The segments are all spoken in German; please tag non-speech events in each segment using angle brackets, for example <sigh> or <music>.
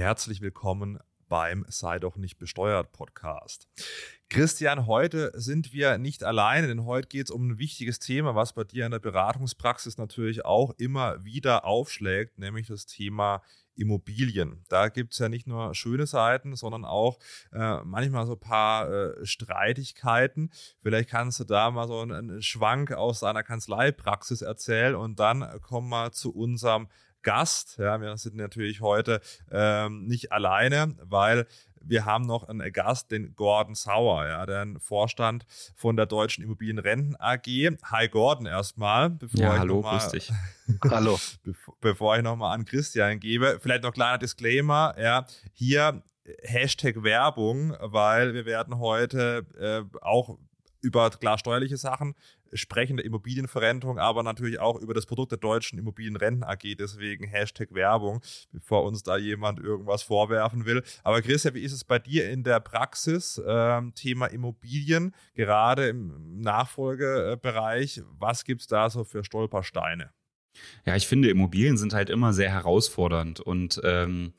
Herzlich willkommen beim Sei doch nicht besteuert Podcast. Christian, heute sind wir nicht alleine, denn heute geht es um ein wichtiges Thema, was bei dir in der Beratungspraxis natürlich auch immer wieder aufschlägt, nämlich das Thema Immobilien. Da gibt es ja nicht nur schöne Seiten, sondern auch äh, manchmal so ein paar äh, Streitigkeiten. Vielleicht kannst du da mal so einen, einen Schwank aus deiner Kanzleipraxis erzählen und dann kommen wir zu unserem Gast. Ja, wir sind natürlich heute ähm, nicht alleine, weil wir haben noch einen Gast, den Gordon Sauer, ja, den Vorstand von der Deutschen Immobilienrenten AG. Hi Gordon erstmal. Bevor ja, hallo, mal, grüß dich. <laughs> hallo. Bevor, bevor ich nochmal an Christian gebe, vielleicht noch kleiner Disclaimer, ja, hier Hashtag Werbung, weil wir werden heute äh, auch über klar steuerliche Sachen sprechen, der Immobilienverrentung, aber natürlich auch über das Produkt der Deutschen Immobilienrenten AG. Deswegen Hashtag Werbung, bevor uns da jemand irgendwas vorwerfen will. Aber Christian, wie ist es bei dir in der Praxis? Ähm, Thema Immobilien, gerade im Nachfolgebereich. Was gibt's da so für Stolpersteine? Ja, ich finde, Immobilien sind halt immer sehr herausfordernd. Und ähm,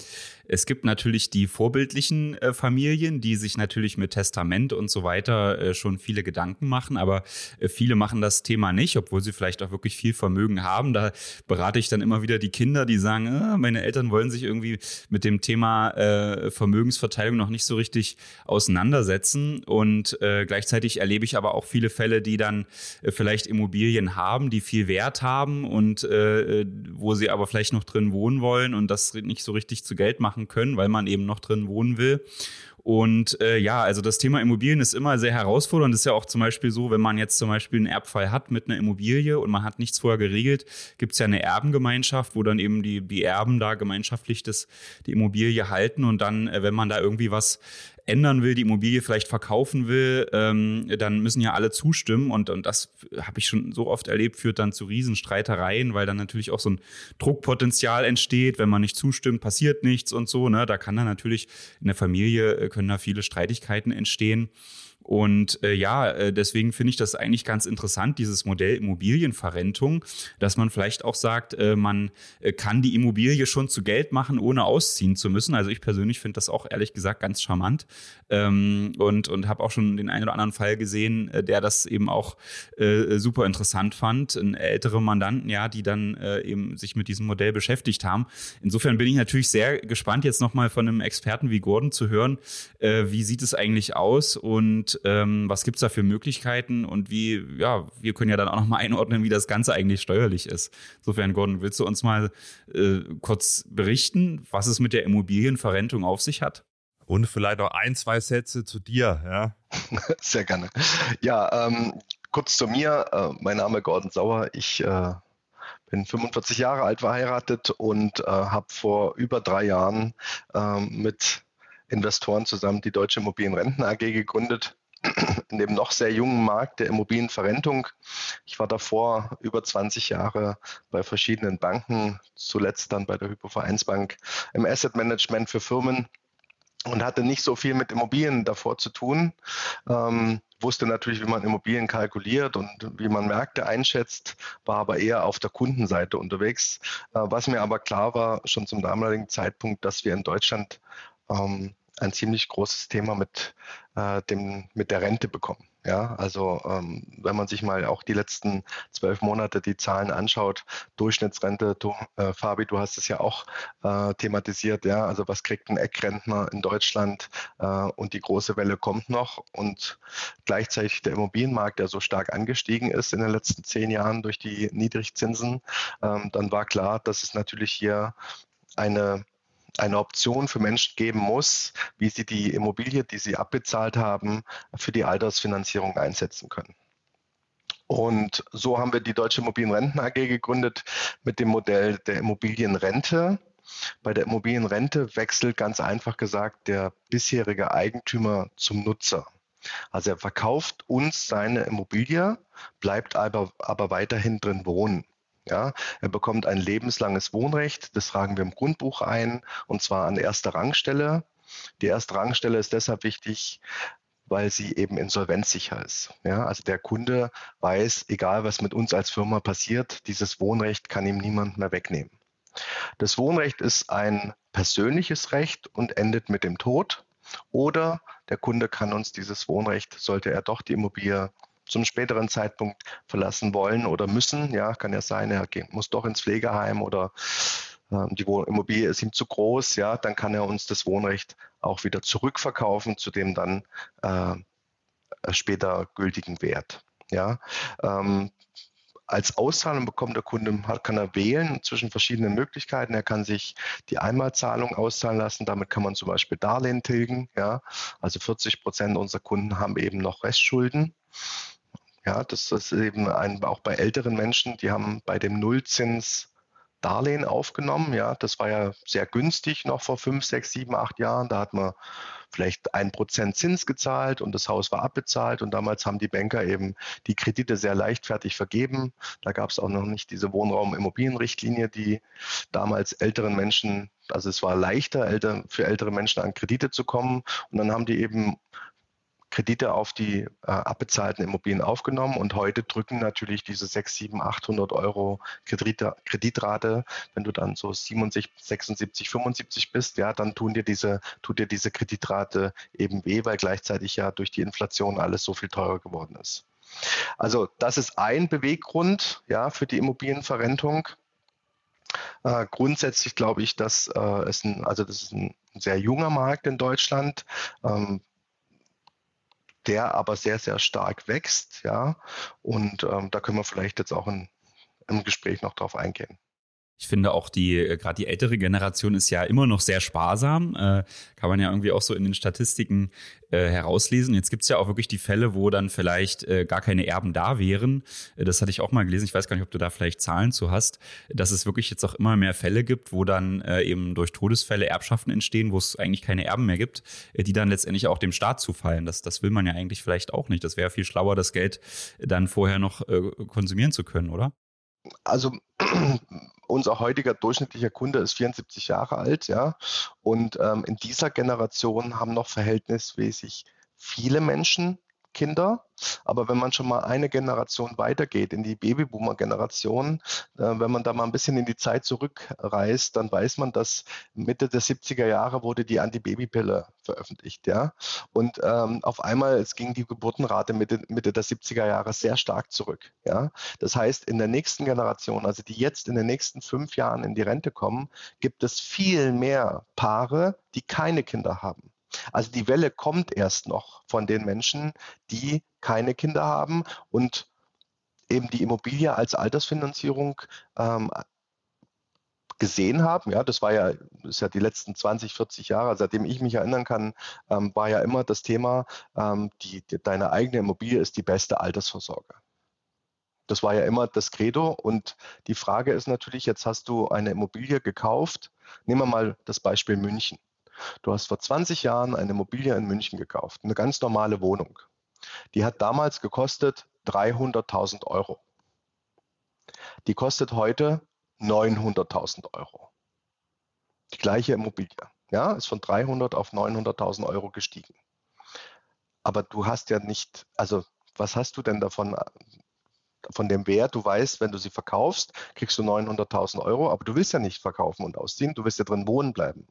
es gibt natürlich die vorbildlichen äh, Familien, die sich natürlich mit Testament und so weiter äh, schon viele Gedanken machen, aber äh, viele machen das Thema nicht, obwohl sie vielleicht auch wirklich viel Vermögen haben. Da berate ich dann immer wieder die Kinder, die sagen, äh, meine Eltern wollen sich irgendwie mit dem Thema äh, Vermögensverteilung noch nicht so richtig auseinandersetzen. Und äh, gleichzeitig erlebe ich aber auch viele Fälle, die dann äh, vielleicht Immobilien haben, die viel Wert haben und äh, wo sie aber vielleicht noch drin wohnen wollen und das nicht so richtig zu Geld machen können, weil man eben noch drin wohnen will. Und äh, ja, also das Thema Immobilien ist immer sehr herausfordernd. Das ist ja auch zum Beispiel so, wenn man jetzt zum Beispiel einen Erbfall hat mit einer Immobilie und man hat nichts vorher geregelt, gibt es ja eine Erbengemeinschaft, wo dann eben die, die Erben da gemeinschaftlich das, die Immobilie halten und dann, äh, wenn man da irgendwie was ändern will, die Immobilie vielleicht verkaufen will, ähm, dann müssen ja alle zustimmen und, und das habe ich schon so oft erlebt, führt dann zu Riesenstreitereien, weil dann natürlich auch so ein Druckpotenzial entsteht, wenn man nicht zustimmt, passiert nichts und so. Ne? Da kann dann natürlich in der Familie äh, können da viele Streitigkeiten entstehen. Und äh, ja, äh, deswegen finde ich das eigentlich ganz interessant, dieses Modell Immobilienverrentung, dass man vielleicht auch sagt, äh, man äh, kann die Immobilie schon zu Geld machen, ohne ausziehen zu müssen. Also ich persönlich finde das auch ehrlich gesagt ganz charmant ähm, und, und habe auch schon den einen oder anderen Fall gesehen, äh, der das eben auch äh, super interessant fand. Ein ältere Mandanten, ja, die dann äh, eben sich mit diesem Modell beschäftigt haben. Insofern bin ich natürlich sehr gespannt, jetzt nochmal von einem Experten wie Gordon zu hören, äh, wie sieht es eigentlich aus und ähm, was gibt es da für Möglichkeiten und wie, ja, wir können ja dann auch nochmal einordnen, wie das Ganze eigentlich steuerlich ist. Insofern, Gordon, willst du uns mal äh, kurz berichten, was es mit der Immobilienverrentung auf sich hat? Und vielleicht noch ein, zwei Sätze zu dir, ja. <laughs> Sehr gerne. Ja, ähm, kurz zu mir. Äh, mein Name ist Gordon Sauer. Ich äh, bin 45 Jahre alt, verheiratet und äh, habe vor über drei Jahren ähm, mit Investoren zusammen die Deutsche Immobilienrenten AG gegründet in dem noch sehr jungen Markt der Immobilienverrentung. Ich war davor über 20 Jahre bei verschiedenen Banken, zuletzt dann bei der Hypovereinsbank im Asset Management für Firmen und hatte nicht so viel mit Immobilien davor zu tun. Ähm, wusste natürlich, wie man Immobilien kalkuliert und wie man Märkte einschätzt, war aber eher auf der Kundenseite unterwegs. Äh, was mir aber klar war, schon zum damaligen Zeitpunkt, dass wir in Deutschland ähm, ein ziemlich großes Thema mit, äh, dem, mit der Rente bekommen. Ja, also ähm, wenn man sich mal auch die letzten zwölf Monate die Zahlen anschaut, Durchschnittsrente, du, äh, Fabi, du hast es ja auch äh, thematisiert, ja, also was kriegt ein Eckrentner in Deutschland äh, und die große Welle kommt noch und gleichzeitig der Immobilienmarkt, der so stark angestiegen ist in den letzten zehn Jahren durch die Niedrigzinsen, ähm, dann war klar, dass es natürlich hier eine eine Option für Menschen geben muss, wie sie die Immobilie, die sie abbezahlt haben, für die Altersfinanzierung einsetzen können. Und so haben wir die Deutsche Immobilienrenten AG gegründet mit dem Modell der Immobilienrente. Bei der Immobilienrente wechselt ganz einfach gesagt der bisherige Eigentümer zum Nutzer. Also er verkauft uns seine Immobilie, bleibt aber, aber weiterhin drin wohnen. Ja, er bekommt ein lebenslanges Wohnrecht, das tragen wir im Grundbuch ein, und zwar an erster Rangstelle. Die erste Rangstelle ist deshalb wichtig, weil sie eben insolvenzsicher ist. Ja, also der Kunde weiß, egal was mit uns als Firma passiert, dieses Wohnrecht kann ihm niemand mehr wegnehmen. Das Wohnrecht ist ein persönliches Recht und endet mit dem Tod. Oder der Kunde kann uns dieses Wohnrecht, sollte er doch die Immobilie zum späteren Zeitpunkt verlassen wollen oder müssen, ja, kann ja sein, er muss doch ins Pflegeheim oder äh, die Immobilie ist ihm zu groß, ja, dann kann er uns das Wohnrecht auch wieder zurückverkaufen zu dem dann äh, später gültigen Wert. Ja, ähm, als Auszahlung bekommt der Kunde, kann er wählen zwischen verschiedenen Möglichkeiten. Er kann sich die Einmalzahlung auszahlen lassen. Damit kann man zum Beispiel Darlehen tilgen. Ja, also 40 Prozent unserer Kunden haben eben noch Restschulden. Ja, das ist eben ein, auch bei älteren Menschen, die haben bei dem Nullzins Darlehen aufgenommen. Ja, das war ja sehr günstig noch vor fünf, sechs, sieben, acht Jahren. Da hat man vielleicht ein Prozent Zins gezahlt und das Haus war abbezahlt. Und damals haben die Banker eben die Kredite sehr leichtfertig vergeben. Da gab es auch noch nicht diese Wohnraum-Immobilienrichtlinie, die damals älteren Menschen, also es war leichter für ältere Menschen an Kredite zu kommen. Und dann haben die eben Kredite auf die äh, abbezahlten Immobilien aufgenommen und heute drücken natürlich diese 6, 7, 800 Euro Kredite, Kreditrate, wenn du dann so 77, 76, 75 bist, ja, dann tun dir diese, tut dir diese Kreditrate eben weh, weil gleichzeitig ja durch die Inflation alles so viel teurer geworden ist. Also das ist ein Beweggrund ja, für die Immobilienverrentung. Äh, grundsätzlich glaube ich, dass äh, es ein, also das ist ein sehr junger Markt in Deutschland. Ähm, der aber sehr, sehr stark wächst. Ja, und ähm, da können wir vielleicht jetzt auch in, im Gespräch noch drauf eingehen. Ich finde auch die, äh, gerade die ältere Generation ist ja immer noch sehr sparsam. Äh, kann man ja irgendwie auch so in den Statistiken äh, herauslesen. Jetzt gibt es ja auch wirklich die Fälle, wo dann vielleicht äh, gar keine Erben da wären. Äh, das hatte ich auch mal gelesen. Ich weiß gar nicht, ob du da vielleicht Zahlen zu hast, dass es wirklich jetzt auch immer mehr Fälle gibt, wo dann äh, eben durch Todesfälle Erbschaften entstehen, wo es eigentlich keine Erben mehr gibt, die dann letztendlich auch dem Staat zufallen. Das, das will man ja eigentlich vielleicht auch nicht. Das wäre viel schlauer, das Geld dann vorher noch konsumieren zu können, oder? Also unser heutiger durchschnittlicher Kunde ist 74 Jahre alt, ja. Und ähm, in dieser Generation haben noch verhältnismäßig viele Menschen Kinder. Aber wenn man schon mal eine Generation weitergeht, in die Babyboomer-Generation, äh, wenn man da mal ein bisschen in die Zeit zurückreist, dann weiß man, dass Mitte der 70er Jahre wurde die Antibabypille veröffentlicht. Ja? Und ähm, auf einmal, es ging die Geburtenrate Mitte, Mitte der 70er Jahre sehr stark zurück. Ja? Das heißt, in der nächsten Generation, also die jetzt in den nächsten fünf Jahren in die Rente kommen, gibt es viel mehr Paare, die keine Kinder haben. Also die Welle kommt erst noch von den Menschen, die keine Kinder haben und eben die Immobilie als Altersfinanzierung ähm, gesehen haben. Ja, das war ja, ist ja die letzten 20, 40 Jahre, seitdem ich mich erinnern kann, ähm, war ja immer das Thema, ähm, die, die, deine eigene Immobilie ist die beste Altersvorsorge. Das war ja immer das Credo. Und die Frage ist natürlich, jetzt hast du eine Immobilie gekauft. Nehmen wir mal das Beispiel München. Du hast vor 20 Jahren eine Immobilie in München gekauft, eine ganz normale Wohnung. Die hat damals gekostet 300.000 Euro. Die kostet heute 900.000 Euro. Die gleiche Immobilie. Ja, ist von 300 auf 900.000 Euro gestiegen. Aber du hast ja nicht, also was hast du denn davon, von dem Wert? Du weißt, wenn du sie verkaufst, kriegst du 900.000 Euro, aber du willst ja nicht verkaufen und ausziehen, du willst ja drin wohnen bleiben.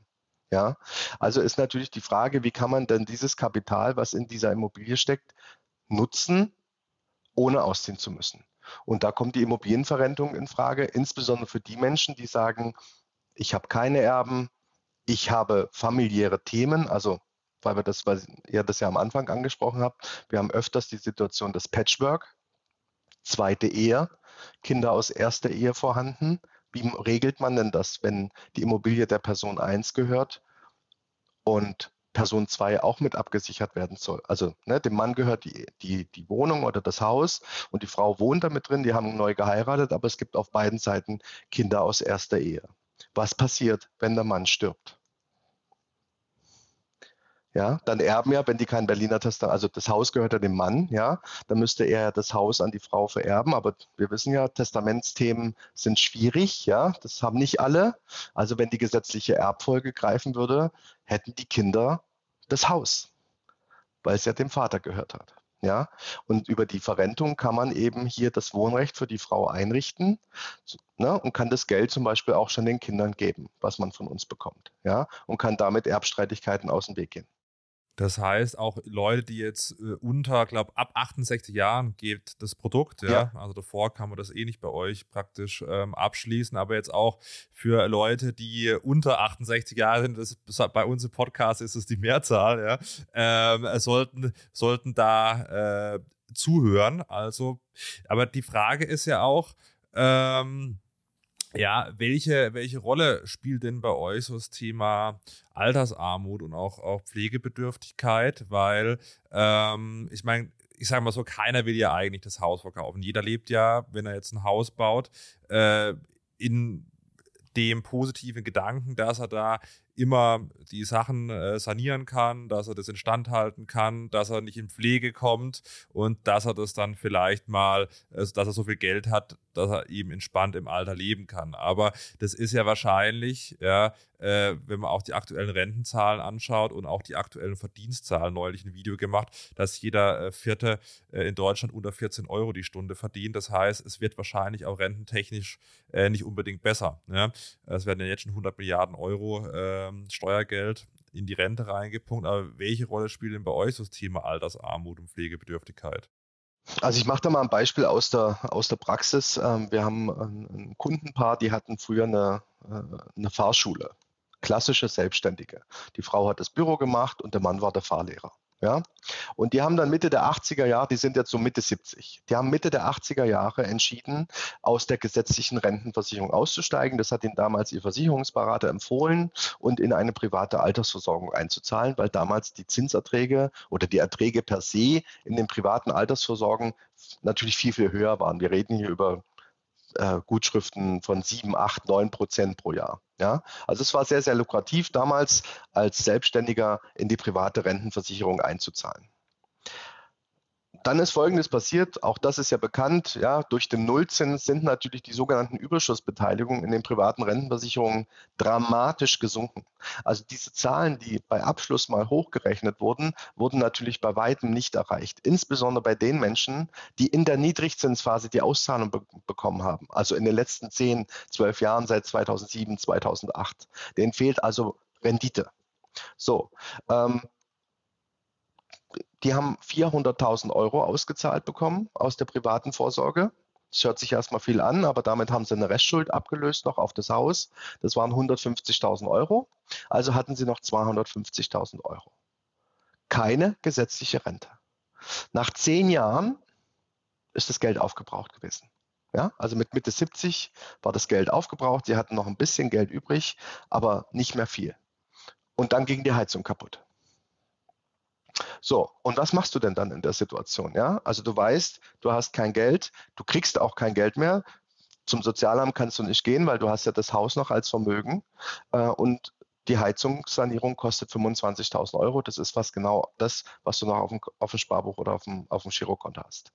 Ja, also ist natürlich die Frage, wie kann man denn dieses Kapital, was in dieser Immobilie steckt, nutzen, ohne ausziehen zu müssen? Und da kommt die Immobilienverrentung in Frage, insbesondere für die Menschen, die sagen, ich habe keine Erben, ich habe familiäre Themen, also weil wir das, weil ihr das ja am Anfang angesprochen habt, wir haben öfters die Situation des Patchwork, zweite Ehe, Kinder aus erster Ehe vorhanden, wie regelt man denn das, wenn die Immobilie der Person 1 gehört und Person 2 auch mit abgesichert werden soll? Also ne, dem Mann gehört die, die, die Wohnung oder das Haus und die Frau wohnt damit drin, die haben neu geheiratet, aber es gibt auf beiden Seiten Kinder aus erster Ehe. Was passiert, wenn der Mann stirbt? Ja, dann erben ja, wenn die kein Berliner Testament, also das Haus gehört ja dem Mann, ja, dann müsste er das Haus an die Frau vererben, aber wir wissen ja, Testamentsthemen sind schwierig, ja, das haben nicht alle. Also wenn die gesetzliche Erbfolge greifen würde, hätten die Kinder das Haus, weil es ja dem Vater gehört hat. Ja, und über die Verrentung kann man eben hier das Wohnrecht für die Frau einrichten ne, und kann das Geld zum Beispiel auch schon den Kindern geben, was man von uns bekommt. Ja, und kann damit Erbstreitigkeiten aus dem Weg gehen. Das heißt, auch Leute, die jetzt äh, unter, glaube ab 68 Jahren geht das Produkt, ja? ja? Also davor kann man das eh nicht bei euch praktisch ähm, abschließen, aber jetzt auch für Leute, die unter 68 Jahre sind, das, bei uns im Podcast ist es die Mehrzahl, ja, ähm, sollten, sollten da äh, zuhören. Also, aber die Frage ist ja auch, ähm, ja, welche, welche Rolle spielt denn bei euch so das Thema Altersarmut und auch, auch Pflegebedürftigkeit? Weil ähm, ich meine, ich sage mal so, keiner will ja eigentlich das Haus verkaufen. Jeder lebt ja, wenn er jetzt ein Haus baut, äh, in dem positiven Gedanken, dass er da immer die Sachen äh, sanieren kann, dass er das instand halten kann, dass er nicht in Pflege kommt und dass er das dann vielleicht mal, also dass er so viel Geld hat, dass er eben entspannt im Alter leben kann. Aber das ist ja wahrscheinlich, ja, äh, wenn man auch die aktuellen Rentenzahlen anschaut und auch die aktuellen Verdienstzahlen, neulich ein Video gemacht, dass jeder äh, Vierte äh, in Deutschland unter 14 Euro die Stunde verdient. Das heißt, es wird wahrscheinlich auch rententechnisch äh, nicht unbedingt besser. Ja? Es werden ja jetzt schon 100 Milliarden Euro ähm, Steuergeld in die Rente reingepumpt. Aber welche Rolle spielt denn bei euch das Thema Altersarmut und Pflegebedürftigkeit? Also ich mache da mal ein Beispiel aus der, aus der Praxis. Ähm, wir haben ein Kundenpaar, die hatten früher eine, äh, eine Fahrschule, klassische Selbstständige. Die Frau hat das Büro gemacht und der Mann war der Fahrlehrer. Ja? Und die haben dann Mitte der 80er Jahre, die sind jetzt so Mitte 70, die haben Mitte der 80er Jahre entschieden, aus der gesetzlichen Rentenversicherung auszusteigen. Das hat ihnen damals ihr Versicherungsberater empfohlen und in eine private Altersversorgung einzuzahlen, weil damals die Zinserträge oder die Erträge per se in den privaten Altersversorgungen natürlich viel, viel höher waren. Wir reden hier über äh, Gutschriften von 7, 8, 9 Prozent pro Jahr. Ja? Also es war sehr, sehr lukrativ damals als Selbstständiger in die private Rentenversicherung einzuzahlen. Dann ist Folgendes passiert, auch das ist ja bekannt, ja, durch den Nullzins sind natürlich die sogenannten Überschussbeteiligungen in den privaten Rentenversicherungen dramatisch gesunken. Also diese Zahlen, die bei Abschluss mal hochgerechnet wurden, wurden natürlich bei weitem nicht erreicht. Insbesondere bei den Menschen, die in der Niedrigzinsphase die Auszahlung be bekommen haben, also in den letzten 10, 12 Jahren seit 2007, 2008. Denen fehlt also Rendite. So, ähm, die haben 400.000 Euro ausgezahlt bekommen aus der privaten Vorsorge. Das hört sich erstmal viel an, aber damit haben sie eine Restschuld abgelöst noch auf das Haus. Das waren 150.000 Euro. Also hatten sie noch 250.000 Euro. Keine gesetzliche Rente. Nach zehn Jahren ist das Geld aufgebraucht gewesen. Ja, also mit Mitte 70 war das Geld aufgebraucht. Sie hatten noch ein bisschen Geld übrig, aber nicht mehr viel. Und dann ging die Heizung kaputt. So, und was machst du denn dann in der Situation? Ja, also du weißt, du hast kein Geld, du kriegst auch kein Geld mehr. Zum Sozialamt kannst du nicht gehen, weil du hast ja das Haus noch als Vermögen äh, und die Heizungssanierung kostet 25.000 Euro. Das ist fast genau das, was du noch auf dem, auf dem Sparbuch oder auf dem, auf dem Girokonto hast.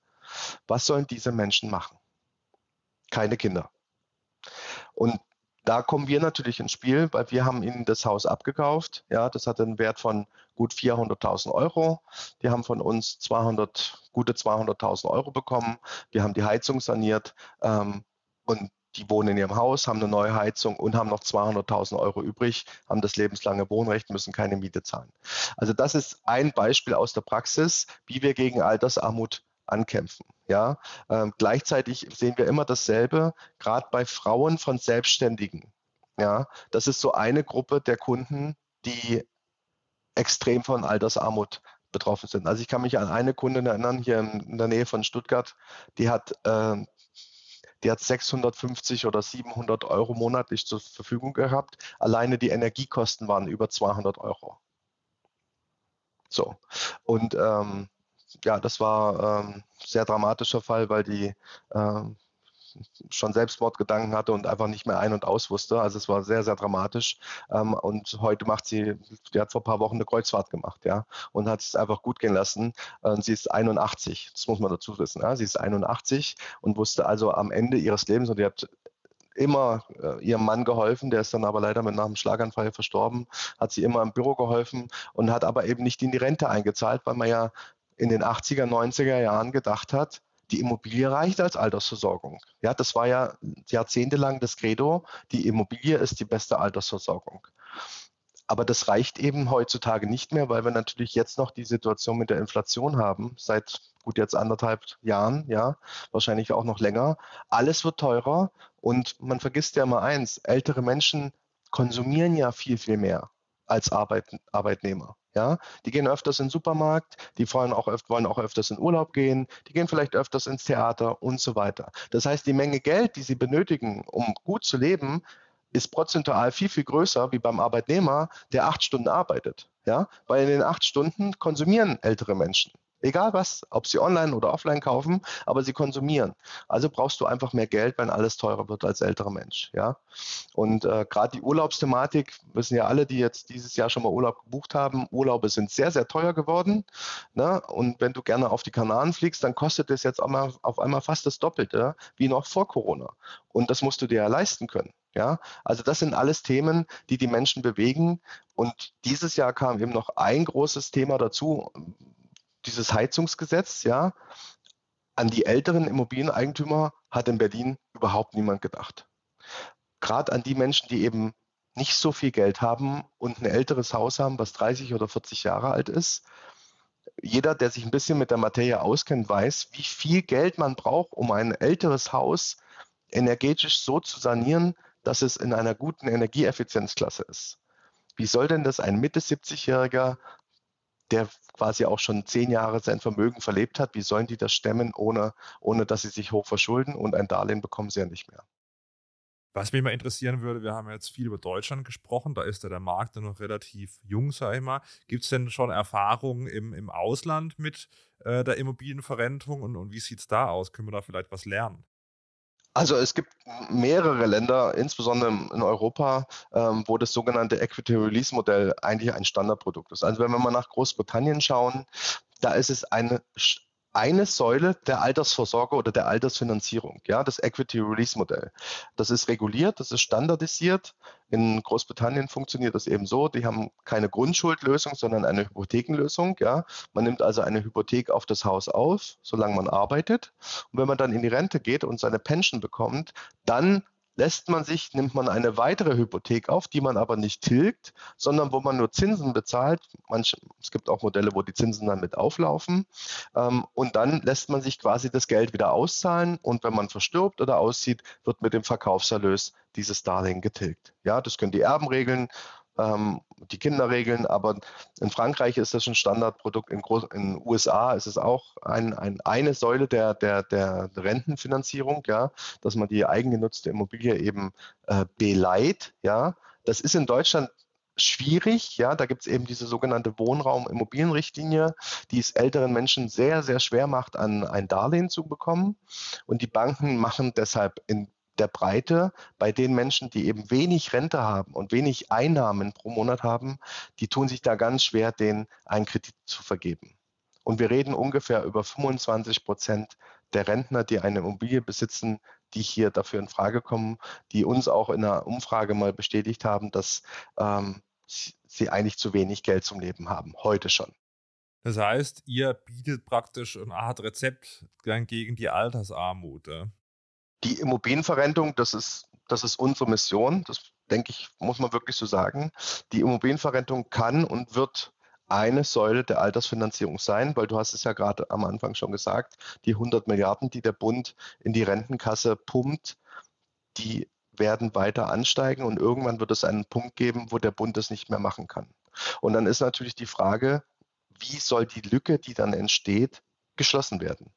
Was sollen diese Menschen machen? Keine Kinder. Und da kommen wir natürlich ins Spiel, weil wir haben ihnen das Haus abgekauft. Ja, das hat einen Wert von gut 400.000 Euro. Die haben von uns 200, gute 200.000 Euro bekommen. Wir haben die Heizung saniert ähm, und die wohnen in ihrem Haus, haben eine neue Heizung und haben noch 200.000 Euro übrig, haben das lebenslange Wohnrecht, müssen keine Miete zahlen. Also das ist ein Beispiel aus der Praxis, wie wir gegen Altersarmut ankämpfen. Ja, ähm, gleichzeitig sehen wir immer dasselbe, gerade bei Frauen von Selbstständigen. Ja, das ist so eine Gruppe der Kunden, die extrem von Altersarmut betroffen sind. Also ich kann mich an eine Kundin erinnern, hier in, der Nähe von Stuttgart, die hat, äh, die hat 650 oder 700 Euro monatlich zur Verfügung gehabt. Alleine die Energiekosten waren über 200 Euro. So, und ähm, ja, das war ähm, sehr dramatischer Fall, weil die ähm, schon Selbstmordgedanken hatte und einfach nicht mehr ein- und aus wusste. Also es war sehr, sehr dramatisch. Ähm, und heute macht sie, die hat vor ein paar Wochen eine Kreuzfahrt gemacht, ja, und hat es einfach gut gehen lassen. Und sie ist 81, das muss man dazu wissen. Ja? Sie ist 81 und wusste also am Ende ihres Lebens, und die hat immer äh, ihrem Mann geholfen, der ist dann aber leider mit nach einem Schlaganfall verstorben, hat sie immer im Büro geholfen und hat aber eben nicht in die Rente eingezahlt, weil man ja in den 80er, 90er Jahren gedacht hat, die Immobilie reicht als Altersversorgung. Ja, das war ja jahrzehntelang das Credo, die Immobilie ist die beste Altersversorgung. Aber das reicht eben heutzutage nicht mehr, weil wir natürlich jetzt noch die Situation mit der Inflation haben, seit gut jetzt anderthalb Jahren, ja, wahrscheinlich auch noch länger. Alles wird teurer und man vergisst ja mal eins, ältere Menschen konsumieren ja viel, viel mehr als Arbeit, Arbeitnehmer. Ja, die gehen öfters in den Supermarkt, die wollen auch, wollen auch öfters in Urlaub gehen, die gehen vielleicht öfters ins Theater und so weiter. Das heißt, die Menge Geld, die sie benötigen, um gut zu leben, ist prozentual viel, viel größer wie beim Arbeitnehmer, der acht Stunden arbeitet. Ja, weil in den acht Stunden konsumieren ältere Menschen. Egal was, ob sie online oder offline kaufen, aber sie konsumieren. Also brauchst du einfach mehr Geld, wenn alles teurer wird als älterer Mensch. Ja? Und äh, gerade die Urlaubsthematik, wissen ja alle, die jetzt dieses Jahr schon mal Urlaub gebucht haben, Urlaube sind sehr, sehr teuer geworden. Ne? Und wenn du gerne auf die Kanaren fliegst, dann kostet es jetzt einmal, auf einmal fast das Doppelte wie noch vor Corona. Und das musst du dir ja leisten können. Ja, also das sind alles Themen, die die Menschen bewegen. Und dieses Jahr kam eben noch ein großes Thema dazu, dieses Heizungsgesetz, ja, an die älteren Immobilieneigentümer hat in Berlin überhaupt niemand gedacht. Gerade an die Menschen, die eben nicht so viel Geld haben und ein älteres Haus haben, was 30 oder 40 Jahre alt ist. Jeder, der sich ein bisschen mit der Materie auskennt, weiß, wie viel Geld man braucht, um ein älteres Haus energetisch so zu sanieren, dass es in einer guten Energieeffizienzklasse ist. Wie soll denn das ein Mitte 70-Jähriger der quasi auch schon zehn Jahre sein Vermögen verlebt hat, wie sollen die das stemmen, ohne, ohne dass sie sich hoch verschulden und ein Darlehen bekommen sie ja nicht mehr. Was mich mal interessieren würde, wir haben jetzt viel über Deutschland gesprochen, da ist ja der Markt noch relativ jung, sage ich mal. Gibt es denn schon Erfahrungen im, im Ausland mit äh, der Immobilienverrentung und, und wie sieht es da aus? Können wir da vielleicht was lernen? Also es gibt mehrere Länder, insbesondere in Europa, ähm, wo das sogenannte Equity Release Modell eigentlich ein Standardprodukt ist. Also wenn wir mal nach Großbritannien schauen, da ist es eine eine Säule der Altersvorsorge oder der Altersfinanzierung, ja, das Equity Release Modell. Das ist reguliert, das ist standardisiert. In Großbritannien funktioniert das eben so, die haben keine Grundschuldlösung, sondern eine Hypothekenlösung, ja. Man nimmt also eine Hypothek auf das Haus auf, solange man arbeitet. Und wenn man dann in die Rente geht und seine Pension bekommt, dann lässt man sich, nimmt man eine weitere Hypothek auf, die man aber nicht tilgt, sondern wo man nur Zinsen bezahlt. Manche, es gibt auch Modelle, wo die Zinsen dann mit auflaufen. Ähm, und dann lässt man sich quasi das Geld wieder auszahlen. Und wenn man verstirbt oder auszieht, wird mit dem Verkaufserlös dieses Darlehen getilgt. Ja, das können die Erben regeln ähm, die Kinder regeln, aber in Frankreich ist das ein Standardprodukt, in den USA ist es auch ein, ein, eine Säule der, der, der Rentenfinanzierung, ja, dass man die eigengenutzte Immobilie eben äh, beleiht, ja. Das ist in Deutschland schwierig. Ja, da gibt es eben diese sogenannte Wohnraum-Immobilienrichtlinie, die es älteren Menschen sehr, sehr schwer macht, an ein Darlehen zu bekommen. Und die Banken machen deshalb in der Breite bei den Menschen, die eben wenig Rente haben und wenig Einnahmen pro Monat haben, die tun sich da ganz schwer, den einen Kredit zu vergeben. Und wir reden ungefähr über 25 Prozent der Rentner, die eine Immobilie besitzen, die hier dafür in Frage kommen, die uns auch in einer Umfrage mal bestätigt haben, dass ähm, sie eigentlich zu wenig Geld zum Leben haben, heute schon. Das heißt, ihr bietet praktisch eine Art Rezept gegen die Altersarmut. Ja? Die Immobilienverrentung, das ist, das ist unsere Mission. Das denke ich, muss man wirklich so sagen. Die Immobilienverrentung kann und wird eine Säule der Altersfinanzierung sein, weil du hast es ja gerade am Anfang schon gesagt, die 100 Milliarden, die der Bund in die Rentenkasse pumpt, die werden weiter ansteigen und irgendwann wird es einen Punkt geben, wo der Bund das nicht mehr machen kann. Und dann ist natürlich die Frage, wie soll die Lücke, die dann entsteht, geschlossen werden?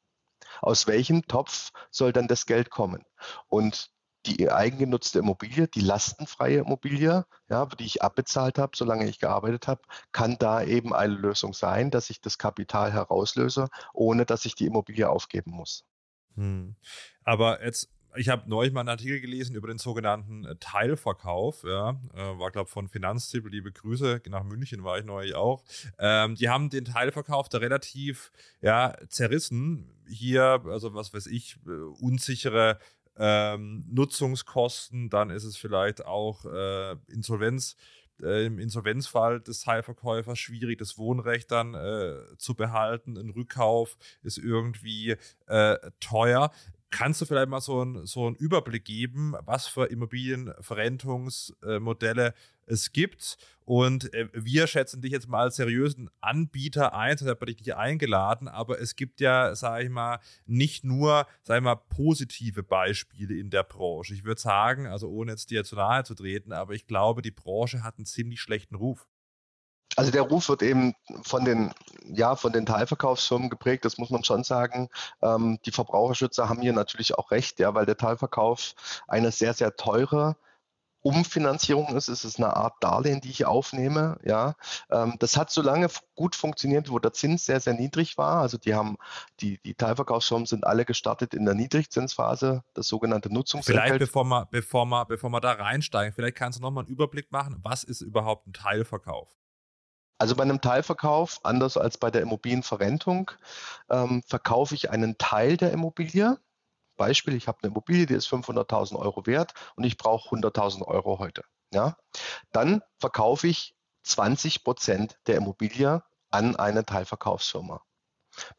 Aus welchem Topf soll dann das Geld kommen? Und die eigengenutzte Immobilie, die lastenfreie Immobilie, ja, die ich abbezahlt habe, solange ich gearbeitet habe, kann da eben eine Lösung sein, dass ich das Kapital herauslöse, ohne dass ich die Immobilie aufgeben muss. Hm. Aber jetzt ich habe neulich mal einen Artikel gelesen über den sogenannten äh, Teilverkauf. Ja, äh, war, glaube ich, von Finanztipp. Liebe Grüße. Nach München war ich neulich auch. Ähm, die haben den Teilverkauf da relativ ja, zerrissen. Hier, also was weiß ich, äh, unsichere ähm, Nutzungskosten. Dann ist es vielleicht auch äh, Insolvenz im Insolvenzfall des Teilverkäufers schwierig, das Wohnrecht dann äh, zu behalten. Ein Rückkauf ist irgendwie äh, teuer. Kannst du vielleicht mal so, ein, so einen Überblick geben, was für Immobilienverrentungsmodelle es gibt? Und äh, wir schätzen dich jetzt mal als seriösen Anbieter ein, das hat man dich eingeladen, aber es gibt ja, sage ich mal, nicht nur, sage ich mal, positive Beispiele in der Branche. Ich würde sagen, also ohne jetzt dir zu nahe zu treten, aber ich glaube, die Branche hat einen ziemlich schlechten Ruf. Also der Ruf wird eben von den, ja, von den Teilverkaufsfirmen geprägt, das muss man schon sagen. Ähm, die Verbraucherschützer haben hier natürlich auch recht, ja, weil der Teilverkauf eine sehr, sehr teure Umfinanzierung ist. Es ist eine Art Darlehen, die ich aufnehme. Ja, ähm, das hat so lange gut funktioniert, wo der Zins sehr, sehr niedrig war. Also die haben, die, die Teilverkaufsfirmen sind alle gestartet in der Niedrigzinsphase, das sogenannte Nutzungsentgelt. Vielleicht bevor wir, bevor wir, bevor wir da reinsteigen, vielleicht kannst du nochmal einen Überblick machen. Was ist überhaupt ein Teilverkauf? Also bei einem Teilverkauf, anders als bei der Immobilienverrentung, ähm, verkaufe ich einen Teil der Immobilie. Beispiel, ich habe eine Immobilie, die ist 500.000 Euro wert und ich brauche 100.000 Euro heute. Ja? Dann verkaufe ich 20 Prozent der Immobilie an eine Teilverkaufsfirma.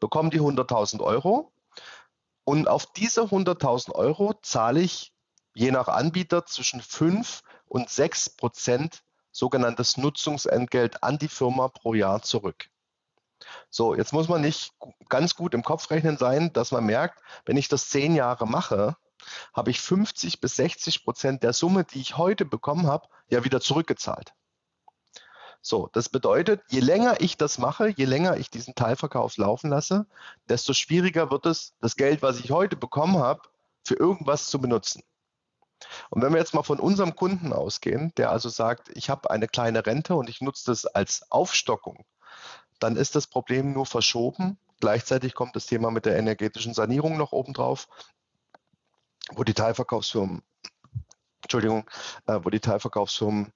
Bekomme die 100.000 Euro und auf diese 100.000 Euro zahle ich je nach Anbieter zwischen 5 und 6 Prozent sogenanntes Nutzungsentgelt an die Firma pro Jahr zurück. So, jetzt muss man nicht ganz gut im Kopf rechnen sein, dass man merkt, wenn ich das zehn Jahre mache, habe ich 50 bis 60 Prozent der Summe, die ich heute bekommen habe, ja wieder zurückgezahlt. So, das bedeutet, je länger ich das mache, je länger ich diesen Teilverkauf laufen lasse, desto schwieriger wird es, das Geld, was ich heute bekommen habe, für irgendwas zu benutzen. Und wenn wir jetzt mal von unserem Kunden ausgehen, der also sagt, ich habe eine kleine Rente und ich nutze das als Aufstockung, dann ist das Problem nur verschoben. Gleichzeitig kommt das Thema mit der energetischen Sanierung noch obendrauf, wo die Teilverkaufsfirmen, Entschuldigung, äh, wo die Teilverkaufsfirmen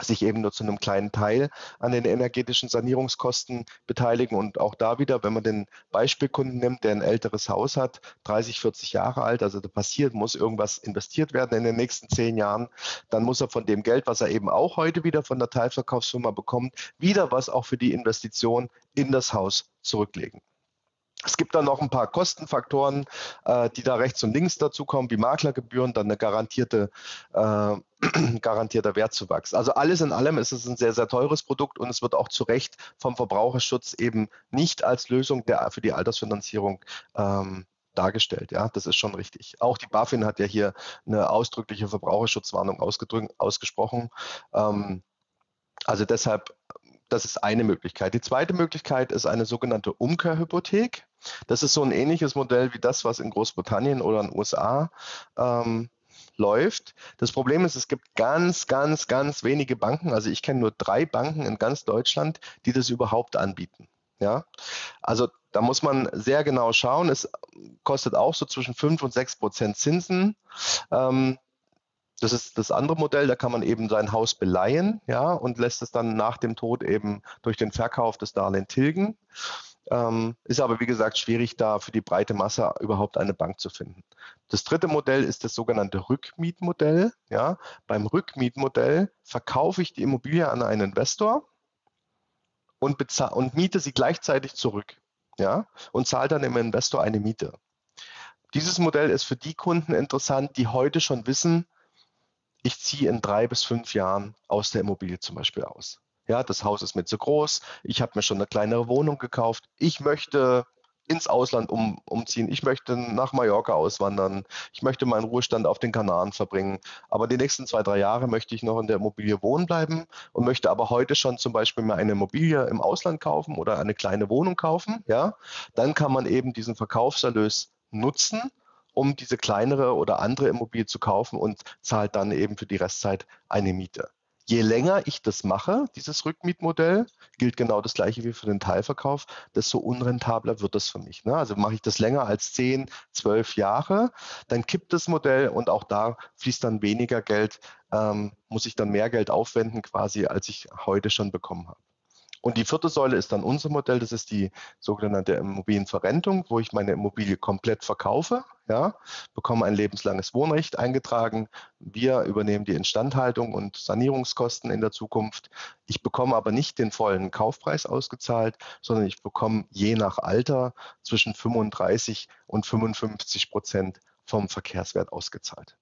sich eben nur zu einem kleinen Teil an den energetischen Sanierungskosten beteiligen. Und auch da wieder, wenn man den Beispielkunden nimmt, der ein älteres Haus hat, 30, 40 Jahre alt, also da passiert, muss irgendwas investiert werden in den nächsten zehn Jahren, dann muss er von dem Geld, was er eben auch heute wieder von der Teilverkaufsfirma bekommt, wieder was auch für die Investition in das Haus zurücklegen. Es gibt dann noch ein paar Kostenfaktoren, äh, die da rechts und links dazukommen, wie Maklergebühren, dann eine garantierte, äh, <clears throat> garantierter Wertzuwachs. Also alles in allem ist es ein sehr, sehr teures Produkt und es wird auch zu Recht vom Verbraucherschutz eben nicht als Lösung der, für die Altersfinanzierung ähm, dargestellt. Ja, das ist schon richtig. Auch die BaFin hat ja hier eine ausdrückliche Verbraucherschutzwarnung ausgesprochen. Ähm, also deshalb das ist eine Möglichkeit. Die zweite Möglichkeit ist eine sogenannte Umkehrhypothek. Das ist so ein ähnliches Modell wie das, was in Großbritannien oder in den USA ähm, läuft. Das Problem ist, es gibt ganz, ganz, ganz wenige Banken. Also ich kenne nur drei Banken in ganz Deutschland, die das überhaupt anbieten. Ja, also da muss man sehr genau schauen. Es kostet auch so zwischen 5 und 6 Prozent Zinsen. Ähm, das ist das andere Modell, da kann man eben sein Haus beleihen, ja, und lässt es dann nach dem Tod eben durch den Verkauf des Darlehen tilgen. Ähm, ist aber, wie gesagt, schwierig, da für die breite Masse überhaupt eine Bank zu finden. Das dritte Modell ist das sogenannte Rückmietmodell. Ja. Beim Rückmietmodell verkaufe ich die Immobilie an einen Investor und, und miete sie gleichzeitig zurück ja, und zahle dann dem Investor eine Miete. Dieses Modell ist für die Kunden interessant, die heute schon wissen, ich ziehe in drei bis fünf Jahren aus der Immobilie zum Beispiel aus. Ja, das Haus ist mir zu groß, ich habe mir schon eine kleinere Wohnung gekauft, ich möchte ins Ausland um, umziehen, ich möchte nach Mallorca auswandern, ich möchte meinen Ruhestand auf den Kanaren verbringen, aber die nächsten zwei, drei Jahre möchte ich noch in der Immobilie wohnen bleiben und möchte aber heute schon zum Beispiel mal eine Immobilie im Ausland kaufen oder eine kleine Wohnung kaufen, ja, dann kann man eben diesen Verkaufserlös nutzen um diese kleinere oder andere Immobilie zu kaufen und zahlt dann eben für die Restzeit eine Miete. Je länger ich das mache, dieses Rückmietmodell, gilt genau das gleiche wie für den Teilverkauf, desto unrentabler wird das für mich. Ne? Also mache ich das länger als 10, 12 Jahre, dann kippt das Modell und auch da fließt dann weniger Geld, ähm, muss ich dann mehr Geld aufwenden quasi, als ich heute schon bekommen habe. Und die vierte Säule ist dann unser Modell, das ist die sogenannte Immobilienverrentung, wo ich meine Immobilie komplett verkaufe, ja, bekomme ein lebenslanges Wohnrecht eingetragen. Wir übernehmen die Instandhaltung und Sanierungskosten in der Zukunft. Ich bekomme aber nicht den vollen Kaufpreis ausgezahlt, sondern ich bekomme je nach Alter zwischen 35 und 55 Prozent vom Verkehrswert ausgezahlt.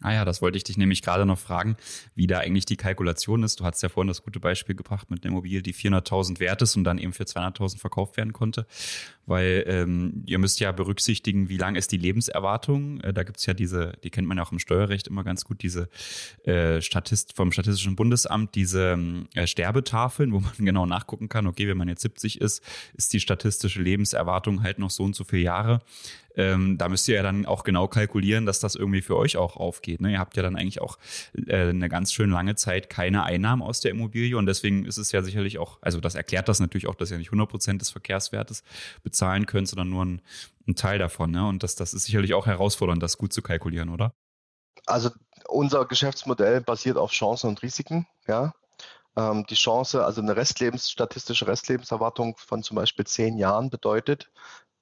Ah ja, das wollte ich dich nämlich gerade noch fragen, wie da eigentlich die Kalkulation ist. Du hast ja vorhin das gute Beispiel gebracht mit einer Immobilie, die 400.000 wert ist und dann eben für 200.000 verkauft werden konnte. Weil ähm, ihr müsst ja berücksichtigen, wie lang ist die Lebenserwartung. Äh, da gibt's ja diese, die kennt man ja auch im Steuerrecht immer ganz gut, diese äh, Statist vom Statistischen Bundesamt, diese äh, Sterbetafeln, wo man <laughs> genau nachgucken kann, okay, wenn man jetzt 70 ist, ist die statistische Lebenserwartung halt noch so und so viele Jahre ähm, da müsst ihr ja dann auch genau kalkulieren, dass das irgendwie für euch auch aufgeht. Ne? Ihr habt ja dann eigentlich auch äh, eine ganz schön lange Zeit keine Einnahmen aus der Immobilie und deswegen ist es ja sicherlich auch, also das erklärt das natürlich auch, dass ihr nicht 100 Prozent des Verkehrswertes bezahlen könnt, sondern nur ein, ein Teil davon. Ne? Und das, das ist sicherlich auch herausfordernd, das gut zu kalkulieren, oder? Also unser Geschäftsmodell basiert auf Chancen und Risiken, ja ähm, die Chance, also eine Restlebens, statistische Restlebenserwartung von zum Beispiel zehn Jahren bedeutet,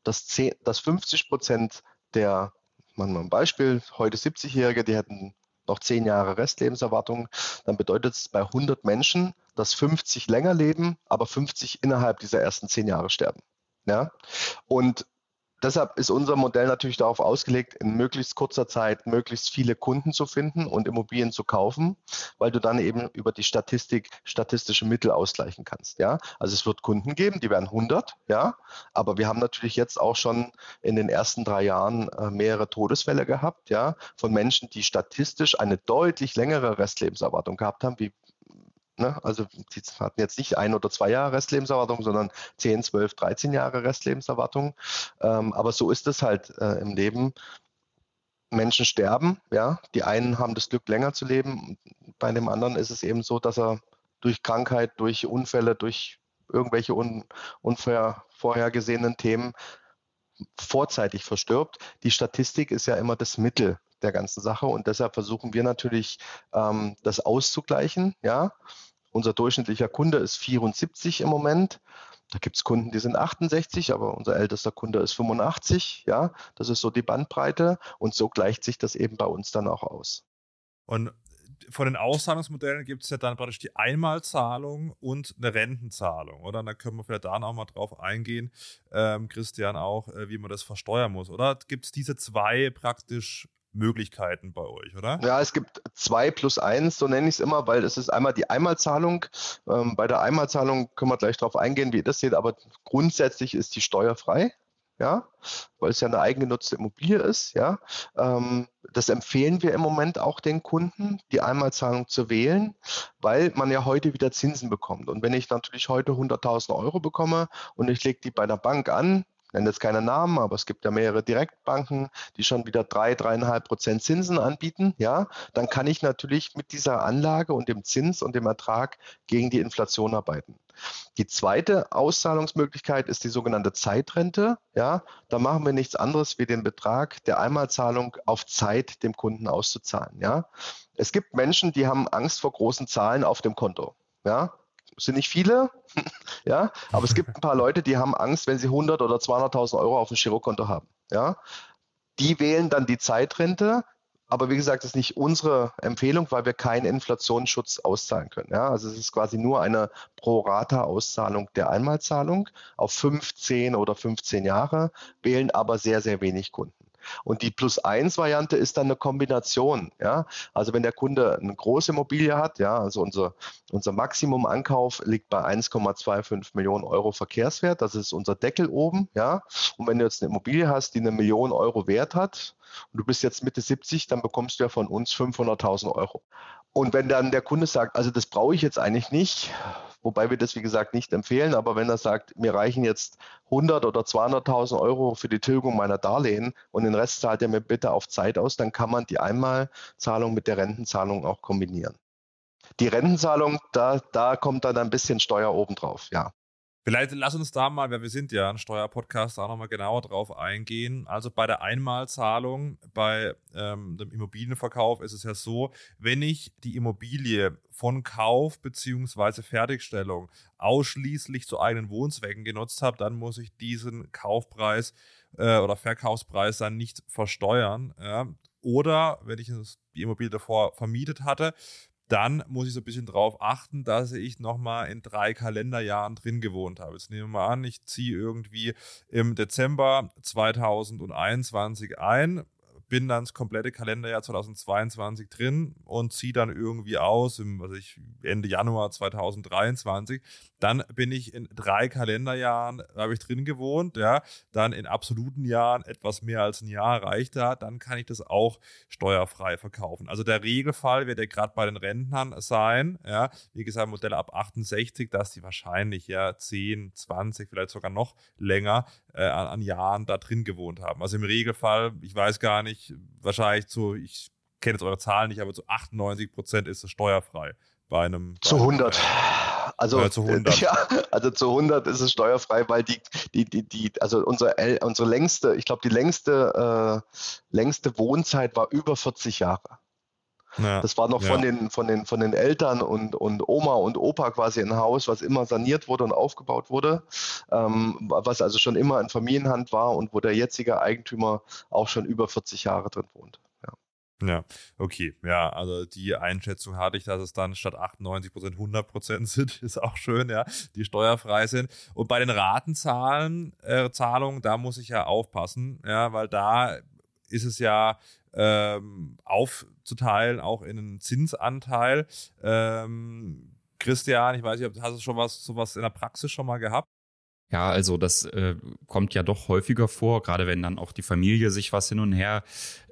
dass, 10, dass 50 Prozent der, machen wir ein Beispiel, heute 70-Jährige, die hätten noch 10 Jahre Restlebenserwartung, dann bedeutet es bei 100 Menschen, dass 50 länger leben, aber 50 innerhalb dieser ersten 10 Jahre sterben. Ja? Und Deshalb ist unser Modell natürlich darauf ausgelegt, in möglichst kurzer Zeit möglichst viele Kunden zu finden und Immobilien zu kaufen, weil du dann eben über die Statistik statistische Mittel ausgleichen kannst. Ja, also es wird Kunden geben, die werden 100, ja, aber wir haben natürlich jetzt auch schon in den ersten drei Jahren äh, mehrere Todesfälle gehabt, ja, von Menschen, die statistisch eine deutlich längere Restlebenserwartung gehabt haben, wie Ne? Also die hatten jetzt nicht ein oder zwei Jahre Restlebenserwartung, sondern 10, 12, 13 Jahre Restlebenserwartung. Ähm, aber so ist es halt äh, im Leben. Menschen sterben, ja. Die einen haben das Glück, länger zu leben. Bei dem anderen ist es eben so, dass er durch Krankheit, durch Unfälle, durch irgendwelche un unvorhergesehenen Themen vorzeitig verstirbt. Die Statistik ist ja immer das Mittel der ganzen Sache und deshalb versuchen wir natürlich, ähm, das auszugleichen. Ja, unser durchschnittlicher Kunde ist 74 im Moment. Da gibt es Kunden, die sind 68, aber unser ältester Kunde ist 85. Ja, das ist so die Bandbreite und so gleicht sich das eben bei uns dann auch aus. Und von den Auszahlungsmodellen gibt es ja dann praktisch die Einmalzahlung und eine Rentenzahlung, oder? Und da können wir vielleicht da noch mal drauf eingehen, ähm, Christian, auch, äh, wie man das versteuern muss, oder? Gibt es diese zwei praktisch Möglichkeiten bei euch, oder? Ja, es gibt zwei plus eins, so nenne ich es immer, weil es ist einmal die Einmalzahlung. Ähm, bei der Einmalzahlung können wir gleich darauf eingehen, wie ihr das seht, aber grundsätzlich ist die steuerfrei. Ja, weil es ja eine eigengenutzte Immobilie ist, ja. Ähm, das empfehlen wir im Moment auch den Kunden, die Einmalzahlung zu wählen, weil man ja heute wieder Zinsen bekommt. Und wenn ich natürlich heute 100.000 Euro bekomme und ich lege die bei der Bank an, nenne jetzt keine Namen, aber es gibt ja mehrere Direktbanken, die schon wieder drei, dreieinhalb Prozent Zinsen anbieten, ja, dann kann ich natürlich mit dieser Anlage und dem Zins und dem Ertrag gegen die Inflation arbeiten. Die zweite Auszahlungsmöglichkeit ist die sogenannte Zeitrente. Ja, da machen wir nichts anderes wie den Betrag der Einmalzahlung auf Zeit dem Kunden auszuzahlen. Ja, es gibt Menschen, die haben Angst vor großen Zahlen auf dem Konto. Ja, sind nicht viele, <laughs> ja, aber es gibt ein paar Leute, die haben Angst, wenn sie 100 oder 200.000 Euro auf dem Girokonto haben, ja. Die wählen dann die Zeitrente, aber wie gesagt, das ist nicht unsere Empfehlung, weil wir keinen Inflationsschutz auszahlen können. Ja? Also es ist quasi nur eine Pro-Rata-Auszahlung der Einmalzahlung auf 15 oder 15 Jahre, wählen aber sehr, sehr wenig Kunden. Und die Plus-1-Variante ist dann eine Kombination. Ja? Also wenn der Kunde eine große Immobilie hat, ja, also unser, unser Maximum-Ankauf liegt bei 1,25 Millionen Euro Verkehrswert, das ist unser Deckel oben. Ja? Und wenn du jetzt eine Immobilie hast, die eine Million Euro Wert hat, und du bist jetzt Mitte 70, dann bekommst du ja von uns 500.000 Euro. Und wenn dann der Kunde sagt, also das brauche ich jetzt eigentlich nicht, wobei wir das wie gesagt nicht empfehlen, aber wenn er sagt, mir reichen jetzt 100 oder 200.000 Euro für die Tilgung meiner Darlehen und den Rest zahlt er mir bitte auf Zeit aus, dann kann man die Einmalzahlung mit der Rentenzahlung auch kombinieren. Die Rentenzahlung, da, da kommt dann ein bisschen Steuer obendrauf, ja. Vielleicht lass uns da mal, weil wir sind ja ein Steuerpodcast, da nochmal genauer drauf eingehen. Also bei der Einmalzahlung, bei ähm, dem Immobilienverkauf ist es ja so, wenn ich die Immobilie von Kauf bzw. Fertigstellung ausschließlich zu eigenen Wohnzwecken genutzt habe, dann muss ich diesen Kaufpreis äh, oder Verkaufspreis dann nicht versteuern. Ja. Oder wenn ich die Immobilie davor vermietet hatte, dann muss ich so ein bisschen drauf achten, dass ich nochmal in drei Kalenderjahren drin gewohnt habe. Jetzt nehmen wir mal an, ich ziehe irgendwie im Dezember 2021 ein, bin dann das komplette Kalenderjahr 2022 drin und ziehe dann irgendwie aus im, was ich, Ende Januar 2023. Dann bin ich in drei Kalenderjahren, habe ich drin gewohnt, ja. Dann in absoluten Jahren etwas mehr als ein Jahr reicht da, dann kann ich das auch steuerfrei verkaufen. Also der Regelfall wird ja gerade bei den Rentnern sein, ja. Wie gesagt, Modelle ab 68, dass die wahrscheinlich ja 10, 20, vielleicht sogar noch länger äh, an, an Jahren da drin gewohnt haben. Also im Regelfall, ich weiß gar nicht, wahrscheinlich zu, ich kenne jetzt eure Zahlen nicht, aber zu 98 Prozent ist es steuerfrei bei einem. Zu 100. Also, ja, zu 100. <laughs> Ja, also zu 100 ist es steuerfrei, weil die, die, die, die also unsere, unsere längste, ich glaube, die längste, äh, längste Wohnzeit war über 40 Jahre. Ja, das war noch ja. von, den, von, den, von den Eltern und, und Oma und Opa quasi ein Haus, was immer saniert wurde und aufgebaut wurde, ähm, was also schon immer in Familienhand war und wo der jetzige Eigentümer auch schon über 40 Jahre drin wohnt. Ja. okay. Ja, also die Einschätzung hatte ich, dass es dann statt 98 Prozent 100 Prozent sind, <laughs> ist auch schön, ja, die steuerfrei sind. Und bei den Ratenzahlen, äh, Zahlungen, da muss ich ja aufpassen, ja, weil da ist es ja ähm, aufzuteilen, auch in einen Zinsanteil. Ähm, Christian, ich weiß nicht, hast du schon was sowas in der Praxis schon mal gehabt? Ja, also das äh, kommt ja doch häufiger vor, gerade wenn dann auch die Familie sich was hin und her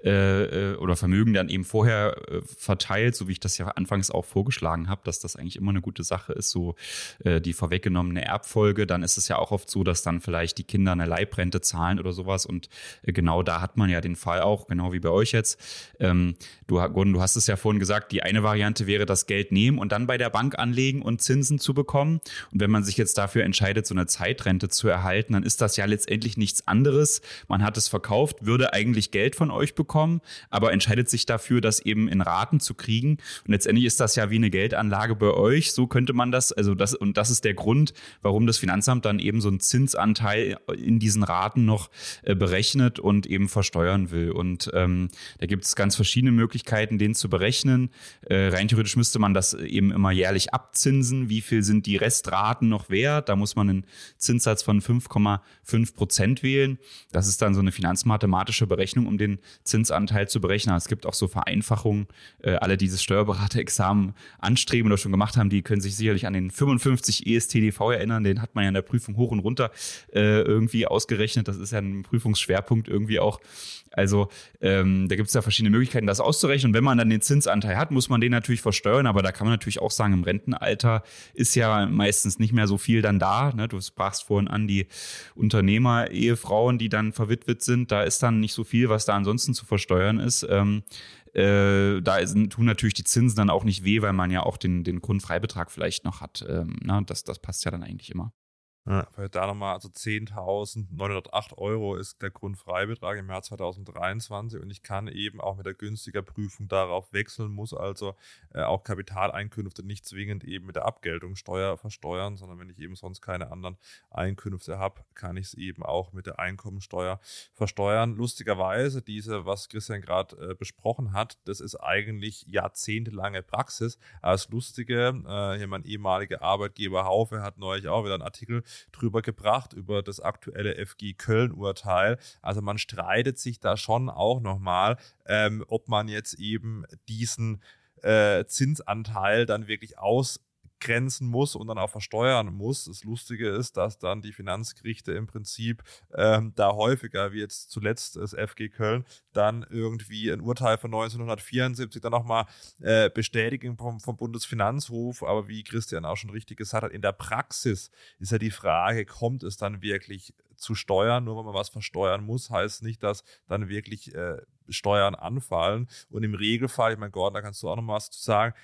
äh, äh, oder Vermögen dann eben vorher äh, verteilt, so wie ich das ja anfangs auch vorgeschlagen habe, dass das eigentlich immer eine gute Sache ist, so äh, die vorweggenommene Erbfolge, dann ist es ja auch oft so, dass dann vielleicht die Kinder eine Leibrente zahlen oder sowas und äh, genau da hat man ja den Fall auch, genau wie bei euch jetzt. Ähm, du, Gordon, du hast es ja vorhin gesagt, die eine Variante wäre das Geld nehmen und dann bei der Bank anlegen und Zinsen zu bekommen und wenn man sich jetzt dafür entscheidet, so eine Zeitrente zu erhalten, dann ist das ja letztendlich nichts anderes. Man hat es verkauft, würde eigentlich Geld von euch bekommen bekommen, aber entscheidet sich dafür, das eben in Raten zu kriegen. Und letztendlich ist das ja wie eine Geldanlage bei euch. So könnte man das, also das, und das ist der Grund, warum das Finanzamt dann eben so einen Zinsanteil in diesen Raten noch äh, berechnet und eben versteuern will. Und ähm, da gibt es ganz verschiedene Möglichkeiten, den zu berechnen. Äh, rein theoretisch müsste man das eben immer jährlich abzinsen. Wie viel sind die Restraten noch wert? Da muss man einen Zinssatz von 5,5 Prozent wählen. Das ist dann so eine finanzmathematische Berechnung, um den Zins Zinsanteil zu berechnen. Es gibt auch so Vereinfachungen. Äh, alle, die dieses Steuerberaterexamen anstreben oder schon gemacht haben, die können sich sicherlich an den 55 ESTDV erinnern. Den hat man ja in der Prüfung hoch und runter äh, irgendwie ausgerechnet. Das ist ja ein Prüfungsschwerpunkt irgendwie auch. Also ähm, da gibt es ja verschiedene Möglichkeiten, das auszurechnen. Und wenn man dann den Zinsanteil hat, muss man den natürlich versteuern. Aber da kann man natürlich auch sagen, im Rentenalter ist ja meistens nicht mehr so viel dann da. Ne? Du sprachst vorhin an die Unternehmer, Ehefrauen, die dann verwitwet sind. Da ist dann nicht so viel, was da ansonsten zu versteuern ist. Ähm, äh, da ist, tun natürlich die Zinsen dann auch nicht weh, weil man ja auch den, den Grundfreibetrag vielleicht noch hat. Ähm, na, das, das passt ja dann eigentlich immer. Ja, da nochmal, also 10.908 Euro ist der Grundfreibetrag im Jahr 2023 und ich kann eben auch mit der günstiger Prüfung darauf wechseln, muss also äh, auch Kapitaleinkünfte nicht zwingend eben mit der Abgeltungssteuer versteuern, sondern wenn ich eben sonst keine anderen Einkünfte habe, kann ich es eben auch mit der Einkommensteuer versteuern. Lustigerweise, diese, was Christian gerade äh, besprochen hat, das ist eigentlich jahrzehntelange Praxis. Das Lustige, äh, hier mein ehemaliger Arbeitgeber Haufe hat neulich auch wieder einen Artikel drüber gebracht, über das aktuelle FG Köln-Urteil. Also man streitet sich da schon auch nochmal, ähm, ob man jetzt eben diesen äh, Zinsanteil dann wirklich aus grenzen muss und dann auch versteuern muss. Das Lustige ist, dass dann die Finanzgerichte im Prinzip ähm, da häufiger, wie jetzt zuletzt das FG Köln, dann irgendwie ein Urteil von 1974 dann nochmal äh, bestätigen vom, vom Bundesfinanzhof. Aber wie Christian auch schon richtig gesagt hat, in der Praxis ist ja die Frage, kommt es dann wirklich zu steuern? Nur weil man was versteuern muss, heißt nicht, dass dann wirklich äh, Steuern anfallen. Und im Regelfall, ich meine, Gordon, da kannst du auch noch was zu sagen,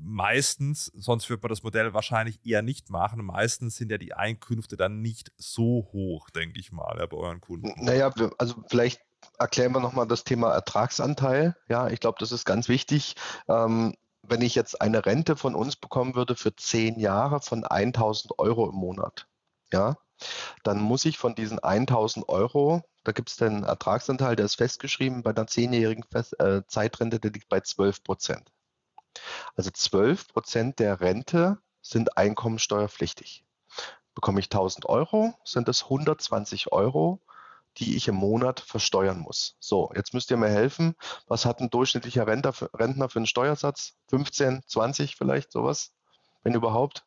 meistens, sonst wird man das Modell wahrscheinlich eher nicht machen. Meistens sind ja die Einkünfte dann nicht so hoch, denke ich mal, ja, bei euren Kunden. Naja, also vielleicht erklären wir nochmal das Thema Ertragsanteil. Ja, ich glaube, das ist ganz wichtig. Ähm, wenn ich jetzt eine Rente von uns bekommen würde für zehn Jahre von 1000 Euro im Monat, ja, dann muss ich von diesen 1000 Euro, da gibt es den Ertragsanteil, der ist festgeschrieben bei einer zehnjährigen Fest, äh, Zeitrente, der liegt bei 12 Prozent. Also 12 Prozent der Rente sind einkommensteuerpflichtig. Bekomme ich 1000 Euro, sind es 120 Euro, die ich im Monat versteuern muss. So, jetzt müsst ihr mir helfen. Was hat ein durchschnittlicher Rentner für, Rentner für einen Steuersatz? 15, 20 vielleicht, sowas, wenn überhaupt?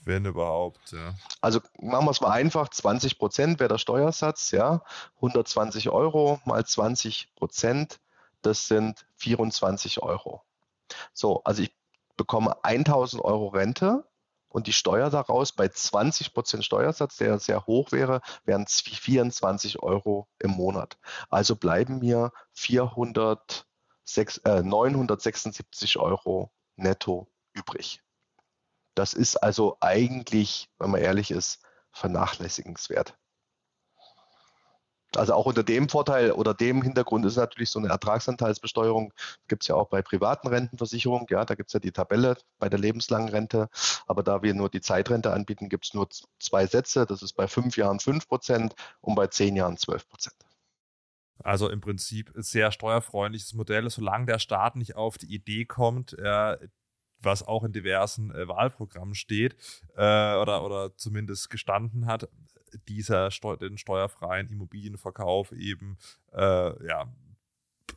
Wenn überhaupt, ja. Also machen wir es mal einfach, 20 Prozent wäre der Steuersatz, ja. 120 Euro mal 20 Prozent, das sind 24 Euro. So, also ich bekomme 1000 Euro Rente und die Steuer daraus bei 20 Prozent Steuersatz, der sehr hoch wäre, wären 24 Euro im Monat. Also bleiben mir 406, äh, 976 Euro netto übrig. Das ist also eigentlich, wenn man ehrlich ist, vernachlässigenswert. Also auch unter dem Vorteil oder dem Hintergrund ist natürlich so eine Ertragsanteilsbesteuerung, gibt es ja auch bei privaten Rentenversicherungen, ja, da gibt es ja die Tabelle bei der lebenslangen Rente, aber da wir nur die Zeitrente anbieten, gibt es nur zwei Sätze, das ist bei fünf Jahren fünf Prozent und bei zehn Jahren zwölf Prozent. Also im Prinzip sehr steuerfreundliches Modell, solange der Staat nicht auf die Idee kommt, was auch in diversen äh, Wahlprogrammen steht äh, oder, oder zumindest gestanden hat, dieser Steu den steuerfreien Immobilienverkauf eben äh, ja,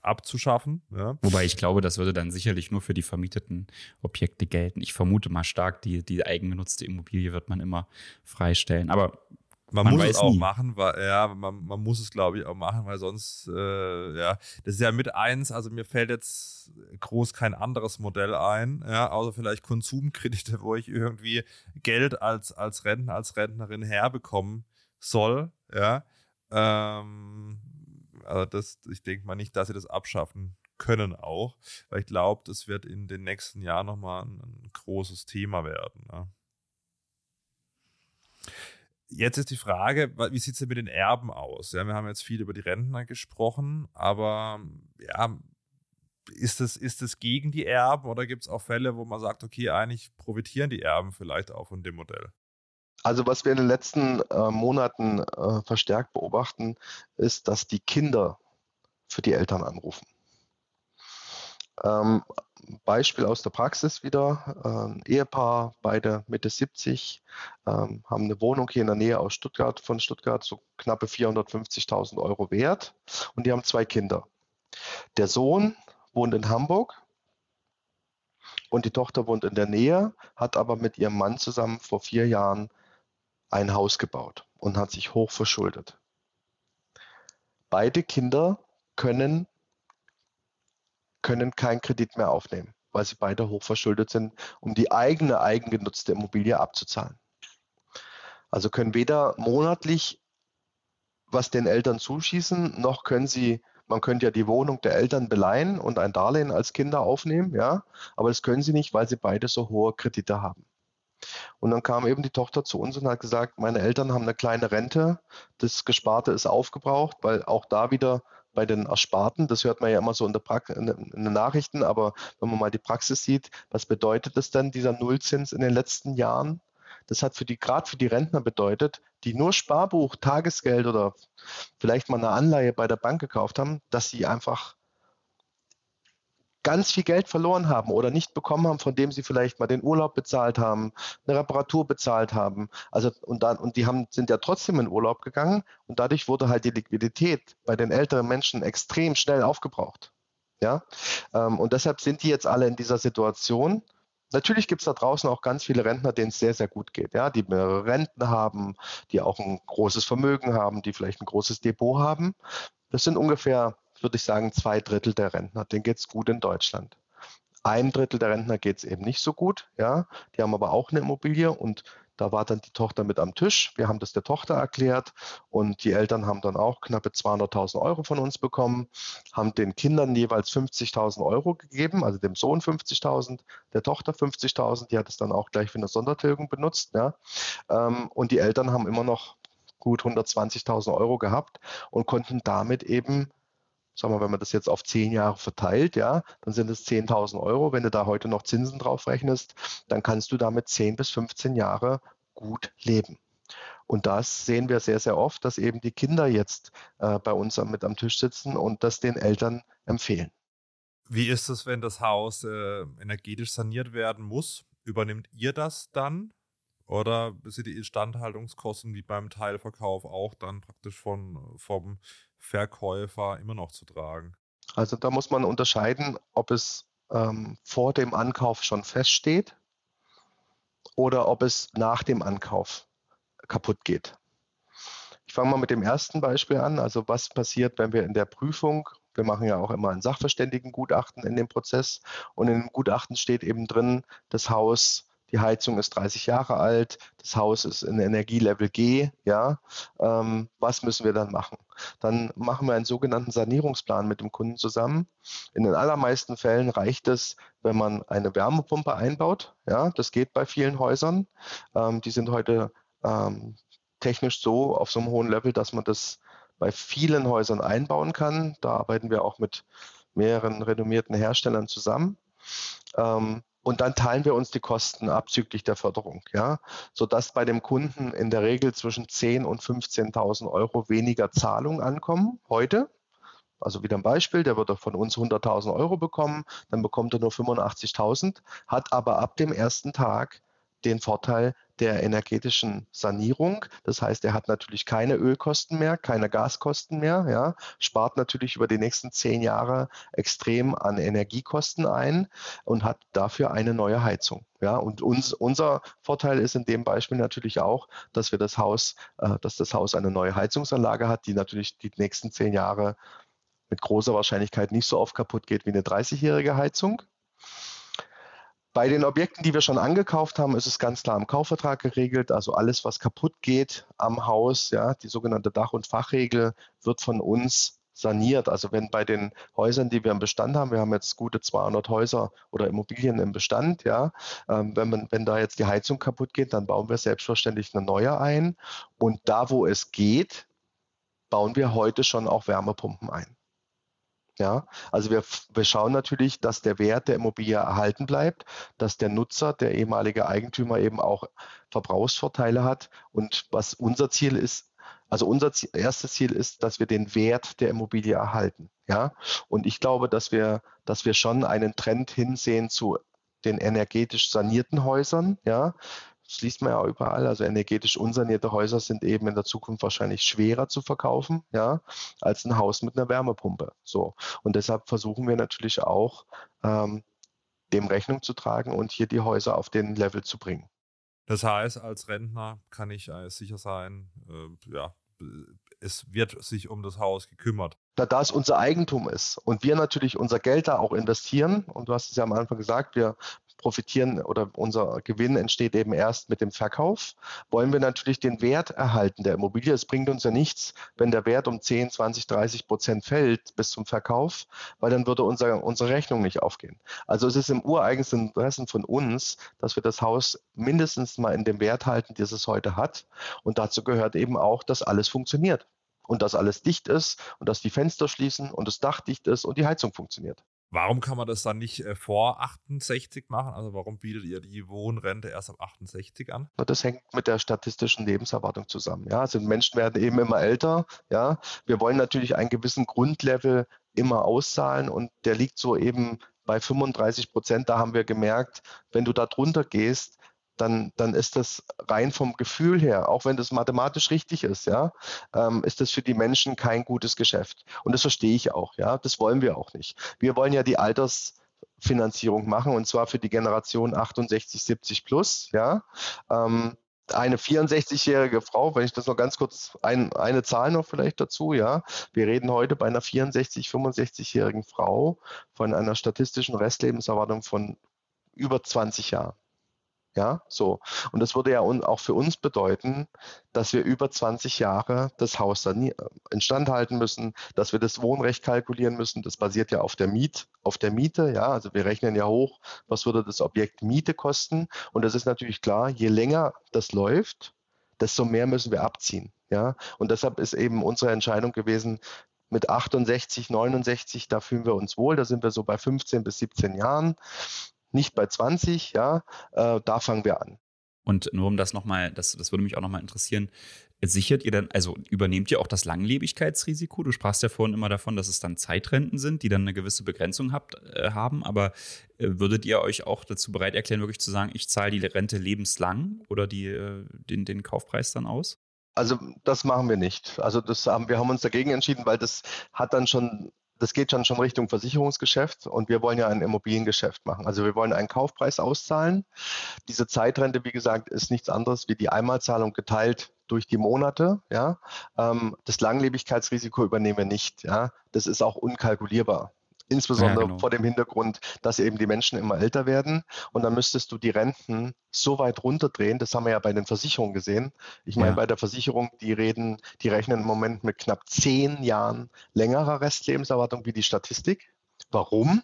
abzuschaffen. Ja. Wobei ich glaube, das würde dann sicherlich nur für die vermieteten Objekte gelten. Ich vermute mal stark, die, die eigengenutzte Immobilie wird man immer freistellen. Aber man, man muss es auch nie. machen, weil ja, man, man muss es, glaube ich, auch machen, weil sonst, äh, ja, das ist ja mit eins, also mir fällt jetzt groß kein anderes Modell ein, ja, außer vielleicht Konsumkredite, wo ich irgendwie Geld als, als Rentner, als Rentnerin herbekommen soll, ja. Ähm, also das, ich denke mal nicht, dass sie das abschaffen können auch, weil ich glaube, das wird in den nächsten Jahren nochmal ein, ein großes Thema werden. Ja. Jetzt ist die Frage, wie sieht es denn mit den Erben aus? Ja, wir haben jetzt viel über die Rentner gesprochen, aber ja, ist es, ist es gegen die Erben oder gibt es auch Fälle, wo man sagt, okay, eigentlich profitieren die Erben vielleicht auch von dem Modell? Also was wir in den letzten äh, Monaten äh, verstärkt beobachten, ist, dass die Kinder für die Eltern anrufen. Ähm, Beispiel aus der Praxis wieder. Ähm, Ehepaar, beide Mitte 70, ähm, haben eine Wohnung hier in der Nähe aus Stuttgart, von Stuttgart, so knappe 450.000 Euro wert. Und die haben zwei Kinder. Der Sohn wohnt in Hamburg und die Tochter wohnt in der Nähe, hat aber mit ihrem Mann zusammen vor vier Jahren ein Haus gebaut und hat sich hoch verschuldet. Beide Kinder können können keinen Kredit mehr aufnehmen, weil sie beide hochverschuldet sind, um die eigene eigengenutzte Immobilie abzuzahlen. Also können weder monatlich was den Eltern zuschießen, noch können sie, man könnte ja die Wohnung der Eltern beleihen und ein Darlehen als Kinder aufnehmen, ja, aber das können sie nicht, weil sie beide so hohe Kredite haben. Und dann kam eben die Tochter zu uns und hat gesagt, meine Eltern haben eine kleine Rente, das Gesparte ist aufgebraucht, weil auch da wieder bei den Ersparten. Das hört man ja immer so in, in, in den Nachrichten, aber wenn man mal die Praxis sieht, was bedeutet das denn, dieser Nullzins in den letzten Jahren? Das hat für die, gerade für die Rentner bedeutet, die nur Sparbuch, Tagesgeld oder vielleicht mal eine Anleihe bei der Bank gekauft haben, dass sie einfach ganz viel Geld verloren haben oder nicht bekommen haben, von dem sie vielleicht mal den Urlaub bezahlt haben, eine Reparatur bezahlt haben. Also und dann und die haben sind ja trotzdem in Urlaub gegangen und dadurch wurde halt die Liquidität bei den älteren Menschen extrem schnell aufgebraucht. Ja, ähm, und deshalb sind die jetzt alle in dieser Situation. Natürlich gibt es da draußen auch ganz viele Rentner, denen es sehr, sehr gut geht, ja, die mehrere Renten haben, die auch ein großes Vermögen haben, die vielleicht ein großes Depot haben. Das sind ungefähr würde ich sagen, zwei Drittel der Rentner. Denen geht es gut in Deutschland. Ein Drittel der Rentner geht es eben nicht so gut. Ja, die haben aber auch eine Immobilie und Da war dann die Tochter mit am Tisch. Wir haben das der Tochter erklärt und die Eltern haben dann auch knappe 200.000 Euro von uns bekommen, haben den Kindern jeweils 50.000 Euro gegeben, also dem Sohn 50.000, der Tochter 50.000. Die hat es dann auch gleich für eine Sondertilgung benutzt. Ja. Ähm, und die Eltern haben immer noch gut 120.000 Euro gehabt und konnten damit eben sagen wir, wenn man das jetzt auf zehn Jahre verteilt, ja, dann sind es 10.000 Euro. Wenn du da heute noch Zinsen drauf rechnest, dann kannst du damit 10 bis 15 Jahre gut leben. Und das sehen wir sehr, sehr oft, dass eben die Kinder jetzt äh, bei uns mit am Tisch sitzen und das den Eltern empfehlen. Wie ist es, wenn das Haus äh, energetisch saniert werden muss? Übernimmt ihr das dann? Oder sind die Instandhaltungskosten wie beim Teilverkauf auch dann praktisch von, vom Verkäufer immer noch zu tragen? Also da muss man unterscheiden, ob es ähm, vor dem Ankauf schon feststeht oder ob es nach dem Ankauf kaputt geht. Ich fange mal mit dem ersten Beispiel an. Also was passiert, wenn wir in der Prüfung, wir machen ja auch immer ein Sachverständigengutachten in dem Prozess und in dem Gutachten steht eben drin, das Haus die Heizung ist 30 Jahre alt, das Haus ist in Energielevel G, ja, ähm, was müssen wir dann machen? Dann machen wir einen sogenannten Sanierungsplan mit dem Kunden zusammen. In den allermeisten Fällen reicht es, wenn man eine Wärmepumpe einbaut, ja, das geht bei vielen Häusern. Ähm, die sind heute ähm, technisch so auf so einem hohen Level, dass man das bei vielen Häusern einbauen kann. Da arbeiten wir auch mit mehreren renommierten Herstellern zusammen. Ähm, und dann teilen wir uns die Kosten abzüglich der Förderung, ja, sodass bei dem Kunden in der Regel zwischen 10.000 und 15.000 Euro weniger Zahlung ankommen heute. Also wieder ein Beispiel, der würde von uns 100.000 Euro bekommen, dann bekommt er nur 85.000, hat aber ab dem ersten Tag den Vorteil der energetischen Sanierung. Das heißt, er hat natürlich keine Ölkosten mehr, keine Gaskosten mehr, ja, spart natürlich über die nächsten zehn Jahre extrem an Energiekosten ein und hat dafür eine neue Heizung. Ja, und uns, unser Vorteil ist in dem Beispiel natürlich auch, dass wir das Haus, äh, dass das Haus eine neue Heizungsanlage hat, die natürlich die nächsten zehn Jahre mit großer Wahrscheinlichkeit nicht so oft kaputt geht wie eine 30-jährige Heizung. Bei den Objekten, die wir schon angekauft haben, ist es ganz klar im Kaufvertrag geregelt. Also alles, was kaputt geht am Haus, ja, die sogenannte Dach- und Fachregel wird von uns saniert. Also wenn bei den Häusern, die wir im Bestand haben, wir haben jetzt gute 200 Häuser oder Immobilien im Bestand, ja, ähm, wenn, man, wenn da jetzt die Heizung kaputt geht, dann bauen wir selbstverständlich eine neue ein. Und da, wo es geht, bauen wir heute schon auch Wärmepumpen ein. Ja, also wir, wir schauen natürlich, dass der Wert der Immobilie erhalten bleibt, dass der Nutzer, der ehemalige Eigentümer eben auch Verbrauchsvorteile hat. Und was unser Ziel ist, also unser Ziel, erstes Ziel ist, dass wir den Wert der Immobilie erhalten. Ja, und ich glaube, dass wir, dass wir schon einen Trend hinsehen zu den energetisch sanierten Häusern. Ja, das liest man ja überall. Also energetisch unsanierte Häuser sind eben in der Zukunft wahrscheinlich schwerer zu verkaufen, ja, als ein Haus mit einer Wärmepumpe. So. Und deshalb versuchen wir natürlich auch, ähm, dem Rechnung zu tragen und hier die Häuser auf den Level zu bringen. Das heißt, als Rentner kann ich äh, sicher sein, äh, ja, es wird sich um das Haus gekümmert. Da das unser Eigentum ist und wir natürlich unser Geld da auch investieren, und du hast es ja am Anfang gesagt, wir profitieren oder unser Gewinn entsteht eben erst mit dem Verkauf, wollen wir natürlich den Wert erhalten der Immobilie. Es bringt uns ja nichts, wenn der Wert um 10, 20, 30 Prozent fällt bis zum Verkauf, weil dann würde unser, unsere Rechnung nicht aufgehen. Also es ist im ureigensten Interesse von uns, dass wir das Haus mindestens mal in dem Wert halten, das es heute hat. Und dazu gehört eben auch, dass alles funktioniert und dass alles dicht ist und dass die Fenster schließen und das Dach dicht ist und die Heizung funktioniert. Warum kann man das dann nicht äh, vor 68 machen? Also warum bietet ihr die Wohnrente erst ab 68 an? Das hängt mit der statistischen Lebenserwartung zusammen. Ja, also Menschen werden eben immer älter. Ja, wir wollen natürlich einen gewissen Grundlevel immer auszahlen und der liegt so eben bei 35 Prozent. Da haben wir gemerkt, wenn du da drunter gehst, dann, dann ist das rein vom Gefühl her, auch wenn das mathematisch richtig ist, ja, ähm, ist das für die Menschen kein gutes Geschäft. Und das verstehe ich auch, ja. Das wollen wir auch nicht. Wir wollen ja die Altersfinanzierung machen und zwar für die Generation 68, 70 plus, ja. Ähm, eine 64-jährige Frau, wenn ich das noch ganz kurz, ein, eine Zahl noch vielleicht dazu, ja. Wir reden heute bei einer 64, 65-jährigen Frau von einer statistischen Restlebenserwartung von über 20 Jahren. Ja, so. Und das würde ja auch für uns bedeuten, dass wir über 20 Jahre das Haus dann äh, instand halten müssen, dass wir das Wohnrecht kalkulieren müssen. Das basiert ja auf der Miet, auf der Miete. Ja, also wir rechnen ja hoch, was würde das Objekt Miete kosten. Und das ist natürlich klar, je länger das läuft, desto mehr müssen wir abziehen. Ja, und deshalb ist eben unsere Entscheidung gewesen, mit 68, 69, da fühlen wir uns wohl, da sind wir so bei 15 bis 17 Jahren nicht bei 20, ja, äh, da fangen wir an. Und nur um das nochmal, das, das würde mich auch nochmal interessieren, sichert ihr dann, also übernehmt ihr auch das Langlebigkeitsrisiko? Du sprachst ja vorhin immer davon, dass es dann Zeitrenten sind, die dann eine gewisse Begrenzung habt, äh, haben, aber äh, würdet ihr euch auch dazu bereit erklären, wirklich zu sagen, ich zahle die Rente lebenslang oder die, äh, den, den Kaufpreis dann aus? Also das machen wir nicht. Also das haben, wir haben uns dagegen entschieden, weil das hat dann schon das geht dann schon Richtung Versicherungsgeschäft und wir wollen ja ein Immobiliengeschäft machen. Also wir wollen einen Kaufpreis auszahlen. Diese Zeitrente, wie gesagt, ist nichts anderes wie die Einmalzahlung geteilt durch die Monate. Ja. Ähm, das Langlebigkeitsrisiko übernehmen wir nicht. Ja. Das ist auch unkalkulierbar. Insbesondere ja, genau. vor dem Hintergrund, dass eben die Menschen immer älter werden. Und dann müsstest du die Renten so weit runterdrehen. Das haben wir ja bei den Versicherungen gesehen. Ich meine, ja. bei der Versicherung, die reden, die rechnen im Moment mit knapp zehn Jahren längerer Restlebenserwartung wie die Statistik. Warum?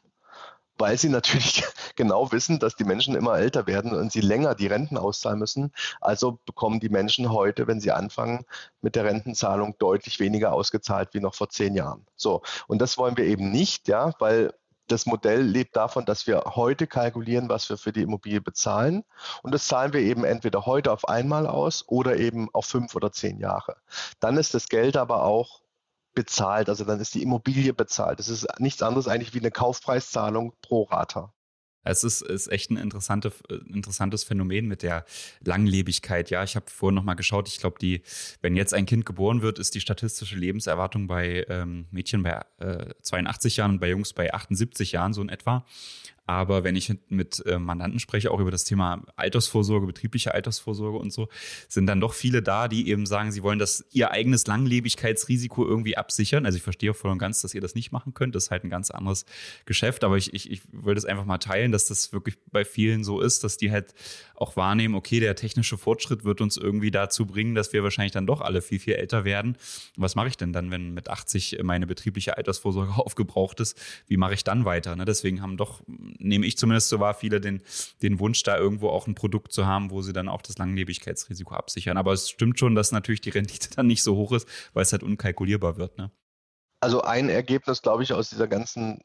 Weil sie natürlich <laughs> genau wissen, dass die Menschen immer älter werden und sie länger die Renten auszahlen müssen. Also bekommen die Menschen heute, wenn sie anfangen mit der Rentenzahlung, deutlich weniger ausgezahlt wie noch vor zehn Jahren. So, und das wollen wir eben nicht, ja, weil das Modell lebt davon, dass wir heute kalkulieren, was wir für die Immobilie bezahlen. Und das zahlen wir eben entweder heute auf einmal aus oder eben auf fünf oder zehn Jahre. Dann ist das Geld aber auch bezahlt. Also dann ist die Immobilie bezahlt. Das ist nichts anderes eigentlich wie eine Kaufpreiszahlung pro Rata. Es ist, ist echt ein interessante, interessantes Phänomen mit der Langlebigkeit. Ja, ich habe vorhin nochmal geschaut. Ich glaube, die, wenn jetzt ein Kind geboren wird, ist die statistische Lebenserwartung bei ähm, Mädchen bei äh, 82 Jahren und bei Jungs bei 78 Jahren so in etwa. Aber wenn ich mit äh, Mandanten spreche, auch über das Thema Altersvorsorge, betriebliche Altersvorsorge und so, sind dann doch viele da, die eben sagen, sie wollen das ihr eigenes Langlebigkeitsrisiko irgendwie absichern. Also ich verstehe voll und ganz, dass ihr das nicht machen könnt. Das ist halt ein ganz anderes Geschäft. Aber ich, ich, ich will das einfach mal teilen, dass das wirklich bei vielen so ist, dass die halt auch wahrnehmen, okay, der technische Fortschritt wird uns irgendwie dazu bringen, dass wir wahrscheinlich dann doch alle viel, viel älter werden. Was mache ich denn dann, wenn mit 80 meine betriebliche Altersvorsorge <laughs> aufgebraucht ist? Wie mache ich dann weiter? Ne? Deswegen haben doch nehme ich zumindest so wahr, viele den, den Wunsch, da irgendwo auch ein Produkt zu haben, wo sie dann auch das Langlebigkeitsrisiko absichern. Aber es stimmt schon, dass natürlich die Rendite <laughs> dann nicht so hoch ist, weil es halt unkalkulierbar wird. Ne? Also ein Ergebnis, glaube ich, aus dieser ganzen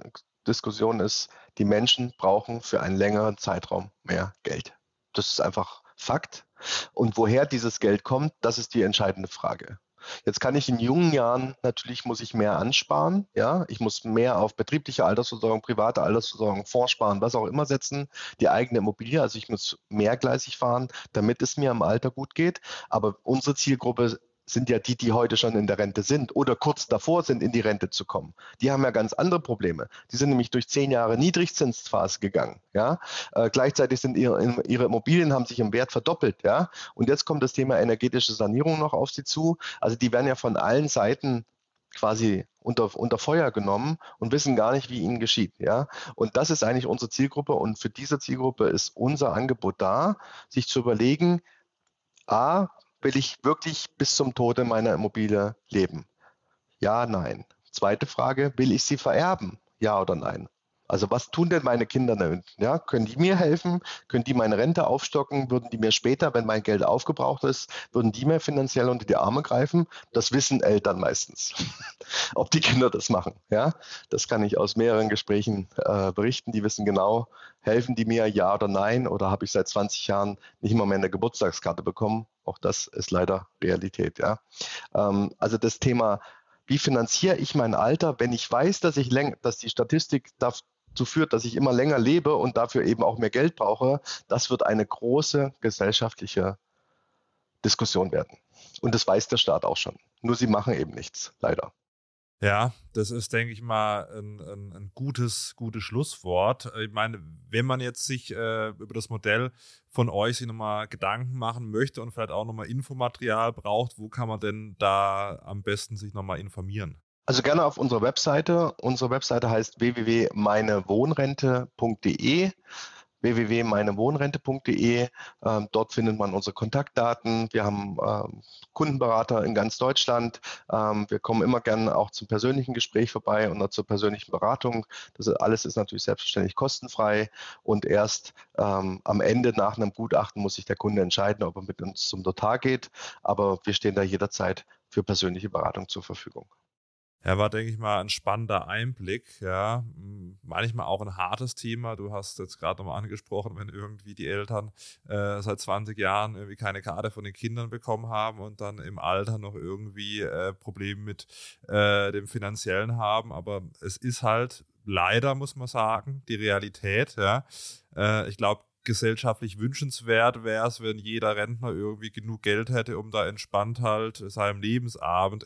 Diskussion ist, die Menschen brauchen für einen längeren Zeitraum mehr Geld. Das ist einfach Fakt. Und woher dieses Geld kommt, das ist die entscheidende Frage. Jetzt kann ich in jungen Jahren, natürlich muss ich mehr ansparen, ja, ich muss mehr auf betriebliche Altersversorgung, private Altersversorgung, Fonds sparen, was auch immer setzen, die eigene Immobilie, also ich muss mehrgleisig fahren, damit es mir im Alter gut geht, aber unsere Zielgruppe sind ja die, die heute schon in der Rente sind oder kurz davor sind, in die Rente zu kommen. Die haben ja ganz andere Probleme. Die sind nämlich durch zehn Jahre Niedrigzinsphase gegangen. Ja? Äh, gleichzeitig sind ihre, ihre Immobilien haben sich im Wert verdoppelt. Ja? Und jetzt kommt das Thema energetische Sanierung noch auf sie zu. Also die werden ja von allen Seiten quasi unter, unter Feuer genommen und wissen gar nicht, wie ihnen geschieht. Ja? Und das ist eigentlich unsere Zielgruppe und für diese Zielgruppe ist unser Angebot da, sich zu überlegen, A, will ich wirklich bis zum Tode meiner Immobilie leben? Ja, nein. Zweite Frage, will ich sie vererben? Ja oder nein? Also was tun denn meine Kinder denn? Ja, können die mir helfen? Können die meine Rente aufstocken? Würden die mir später, wenn mein Geld aufgebraucht ist, würden die mir finanziell unter die Arme greifen? Das wissen Eltern meistens, <laughs> ob die Kinder das machen. Ja, das kann ich aus mehreren Gesprächen äh, berichten. Die wissen genau, helfen die mir ja oder nein? Oder habe ich seit 20 Jahren nicht mal mehr eine Geburtstagskarte bekommen? Auch das ist leider Realität. Ja, ähm, also das Thema wie finanziere ich mein Alter, wenn ich weiß, dass ich dass die Statistik dazu führt, dass ich immer länger lebe und dafür eben auch mehr Geld brauche, das wird eine große gesellschaftliche Diskussion werden. Und das weiß der Staat auch schon. Nur sie machen eben nichts, leider. Ja, das ist, denke ich mal, ein, ein, ein, gutes, gutes Schlusswort. Ich meine, wenn man jetzt sich äh, über das Modell von euch sich nochmal Gedanken machen möchte und vielleicht auch nochmal Infomaterial braucht, wo kann man denn da am besten sich nochmal informieren? Also gerne auf unserer Webseite. Unsere Webseite heißt www.meinewohnrente.de. www.meinewohnrente.de. Ähm, dort findet man unsere Kontaktdaten. Wir haben ähm, Kundenberater in ganz Deutschland. Ähm, wir kommen immer gerne auch zum persönlichen Gespräch vorbei und zur persönlichen Beratung. Das alles ist natürlich selbstverständlich kostenfrei und erst ähm, am Ende nach einem Gutachten muss sich der Kunde entscheiden, ob er mit uns zum Notar geht. Aber wir stehen da jederzeit für persönliche Beratung zur Verfügung. Ja, war, denke ich mal, ein spannender Einblick. Ja, manchmal auch ein hartes Thema. Du hast jetzt gerade nochmal angesprochen, wenn irgendwie die Eltern äh, seit 20 Jahren irgendwie keine Karte von den Kindern bekommen haben und dann im Alter noch irgendwie äh, Probleme mit äh, dem Finanziellen haben. Aber es ist halt leider, muss man sagen, die Realität. Ja, äh, ich glaube, gesellschaftlich wünschenswert wäre es, wenn jeder Rentner irgendwie genug Geld hätte, um da entspannt halt seinem Lebensabend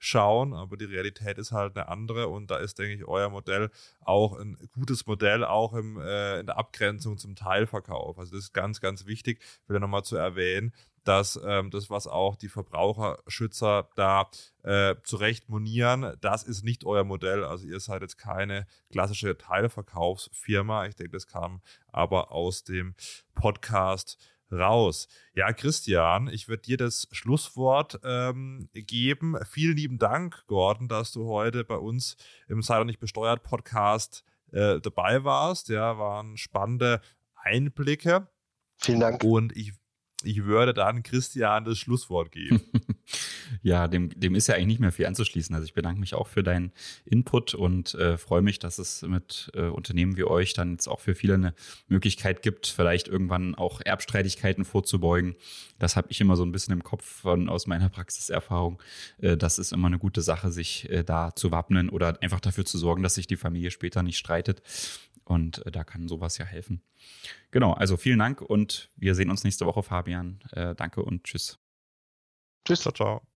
entgegenzuschauen. Aber die Realität ist halt eine andere und da ist, denke ich, euer Modell auch ein gutes Modell, auch im, äh, in der Abgrenzung zum Teilverkauf. Also das ist ganz, ganz wichtig, wieder nochmal zu erwähnen, dass ähm, das, was auch die Verbraucherschützer da äh, zurecht monieren, das ist nicht euer Modell. Also ihr seid jetzt keine klassische Teilverkaufsfirma. Ich denke, das kam aber aus dem Podcast raus. Ja, Christian, ich würde dir das Schlusswort ähm, geben. Vielen lieben Dank, Gordon, dass du heute bei uns im Sei doch nicht besteuert Podcast äh, dabei warst. Ja, waren spannende Einblicke. Vielen Dank. Und ich ich würde dann Christian das Schlusswort geben. <laughs> ja, dem, dem ist ja eigentlich nicht mehr viel anzuschließen. Also ich bedanke mich auch für deinen Input und äh, freue mich, dass es mit äh, Unternehmen wie euch dann jetzt auch für viele eine Möglichkeit gibt, vielleicht irgendwann auch Erbstreitigkeiten vorzubeugen. Das habe ich immer so ein bisschen im Kopf von aus meiner Praxiserfahrung. Äh, das ist immer eine gute Sache, sich äh, da zu wappnen oder einfach dafür zu sorgen, dass sich die Familie später nicht streitet. Und äh, da kann sowas ja helfen. Genau, also vielen Dank und wir sehen uns nächste Woche, Fabian. Äh, danke und tschüss. Tschüss, ciao, ciao.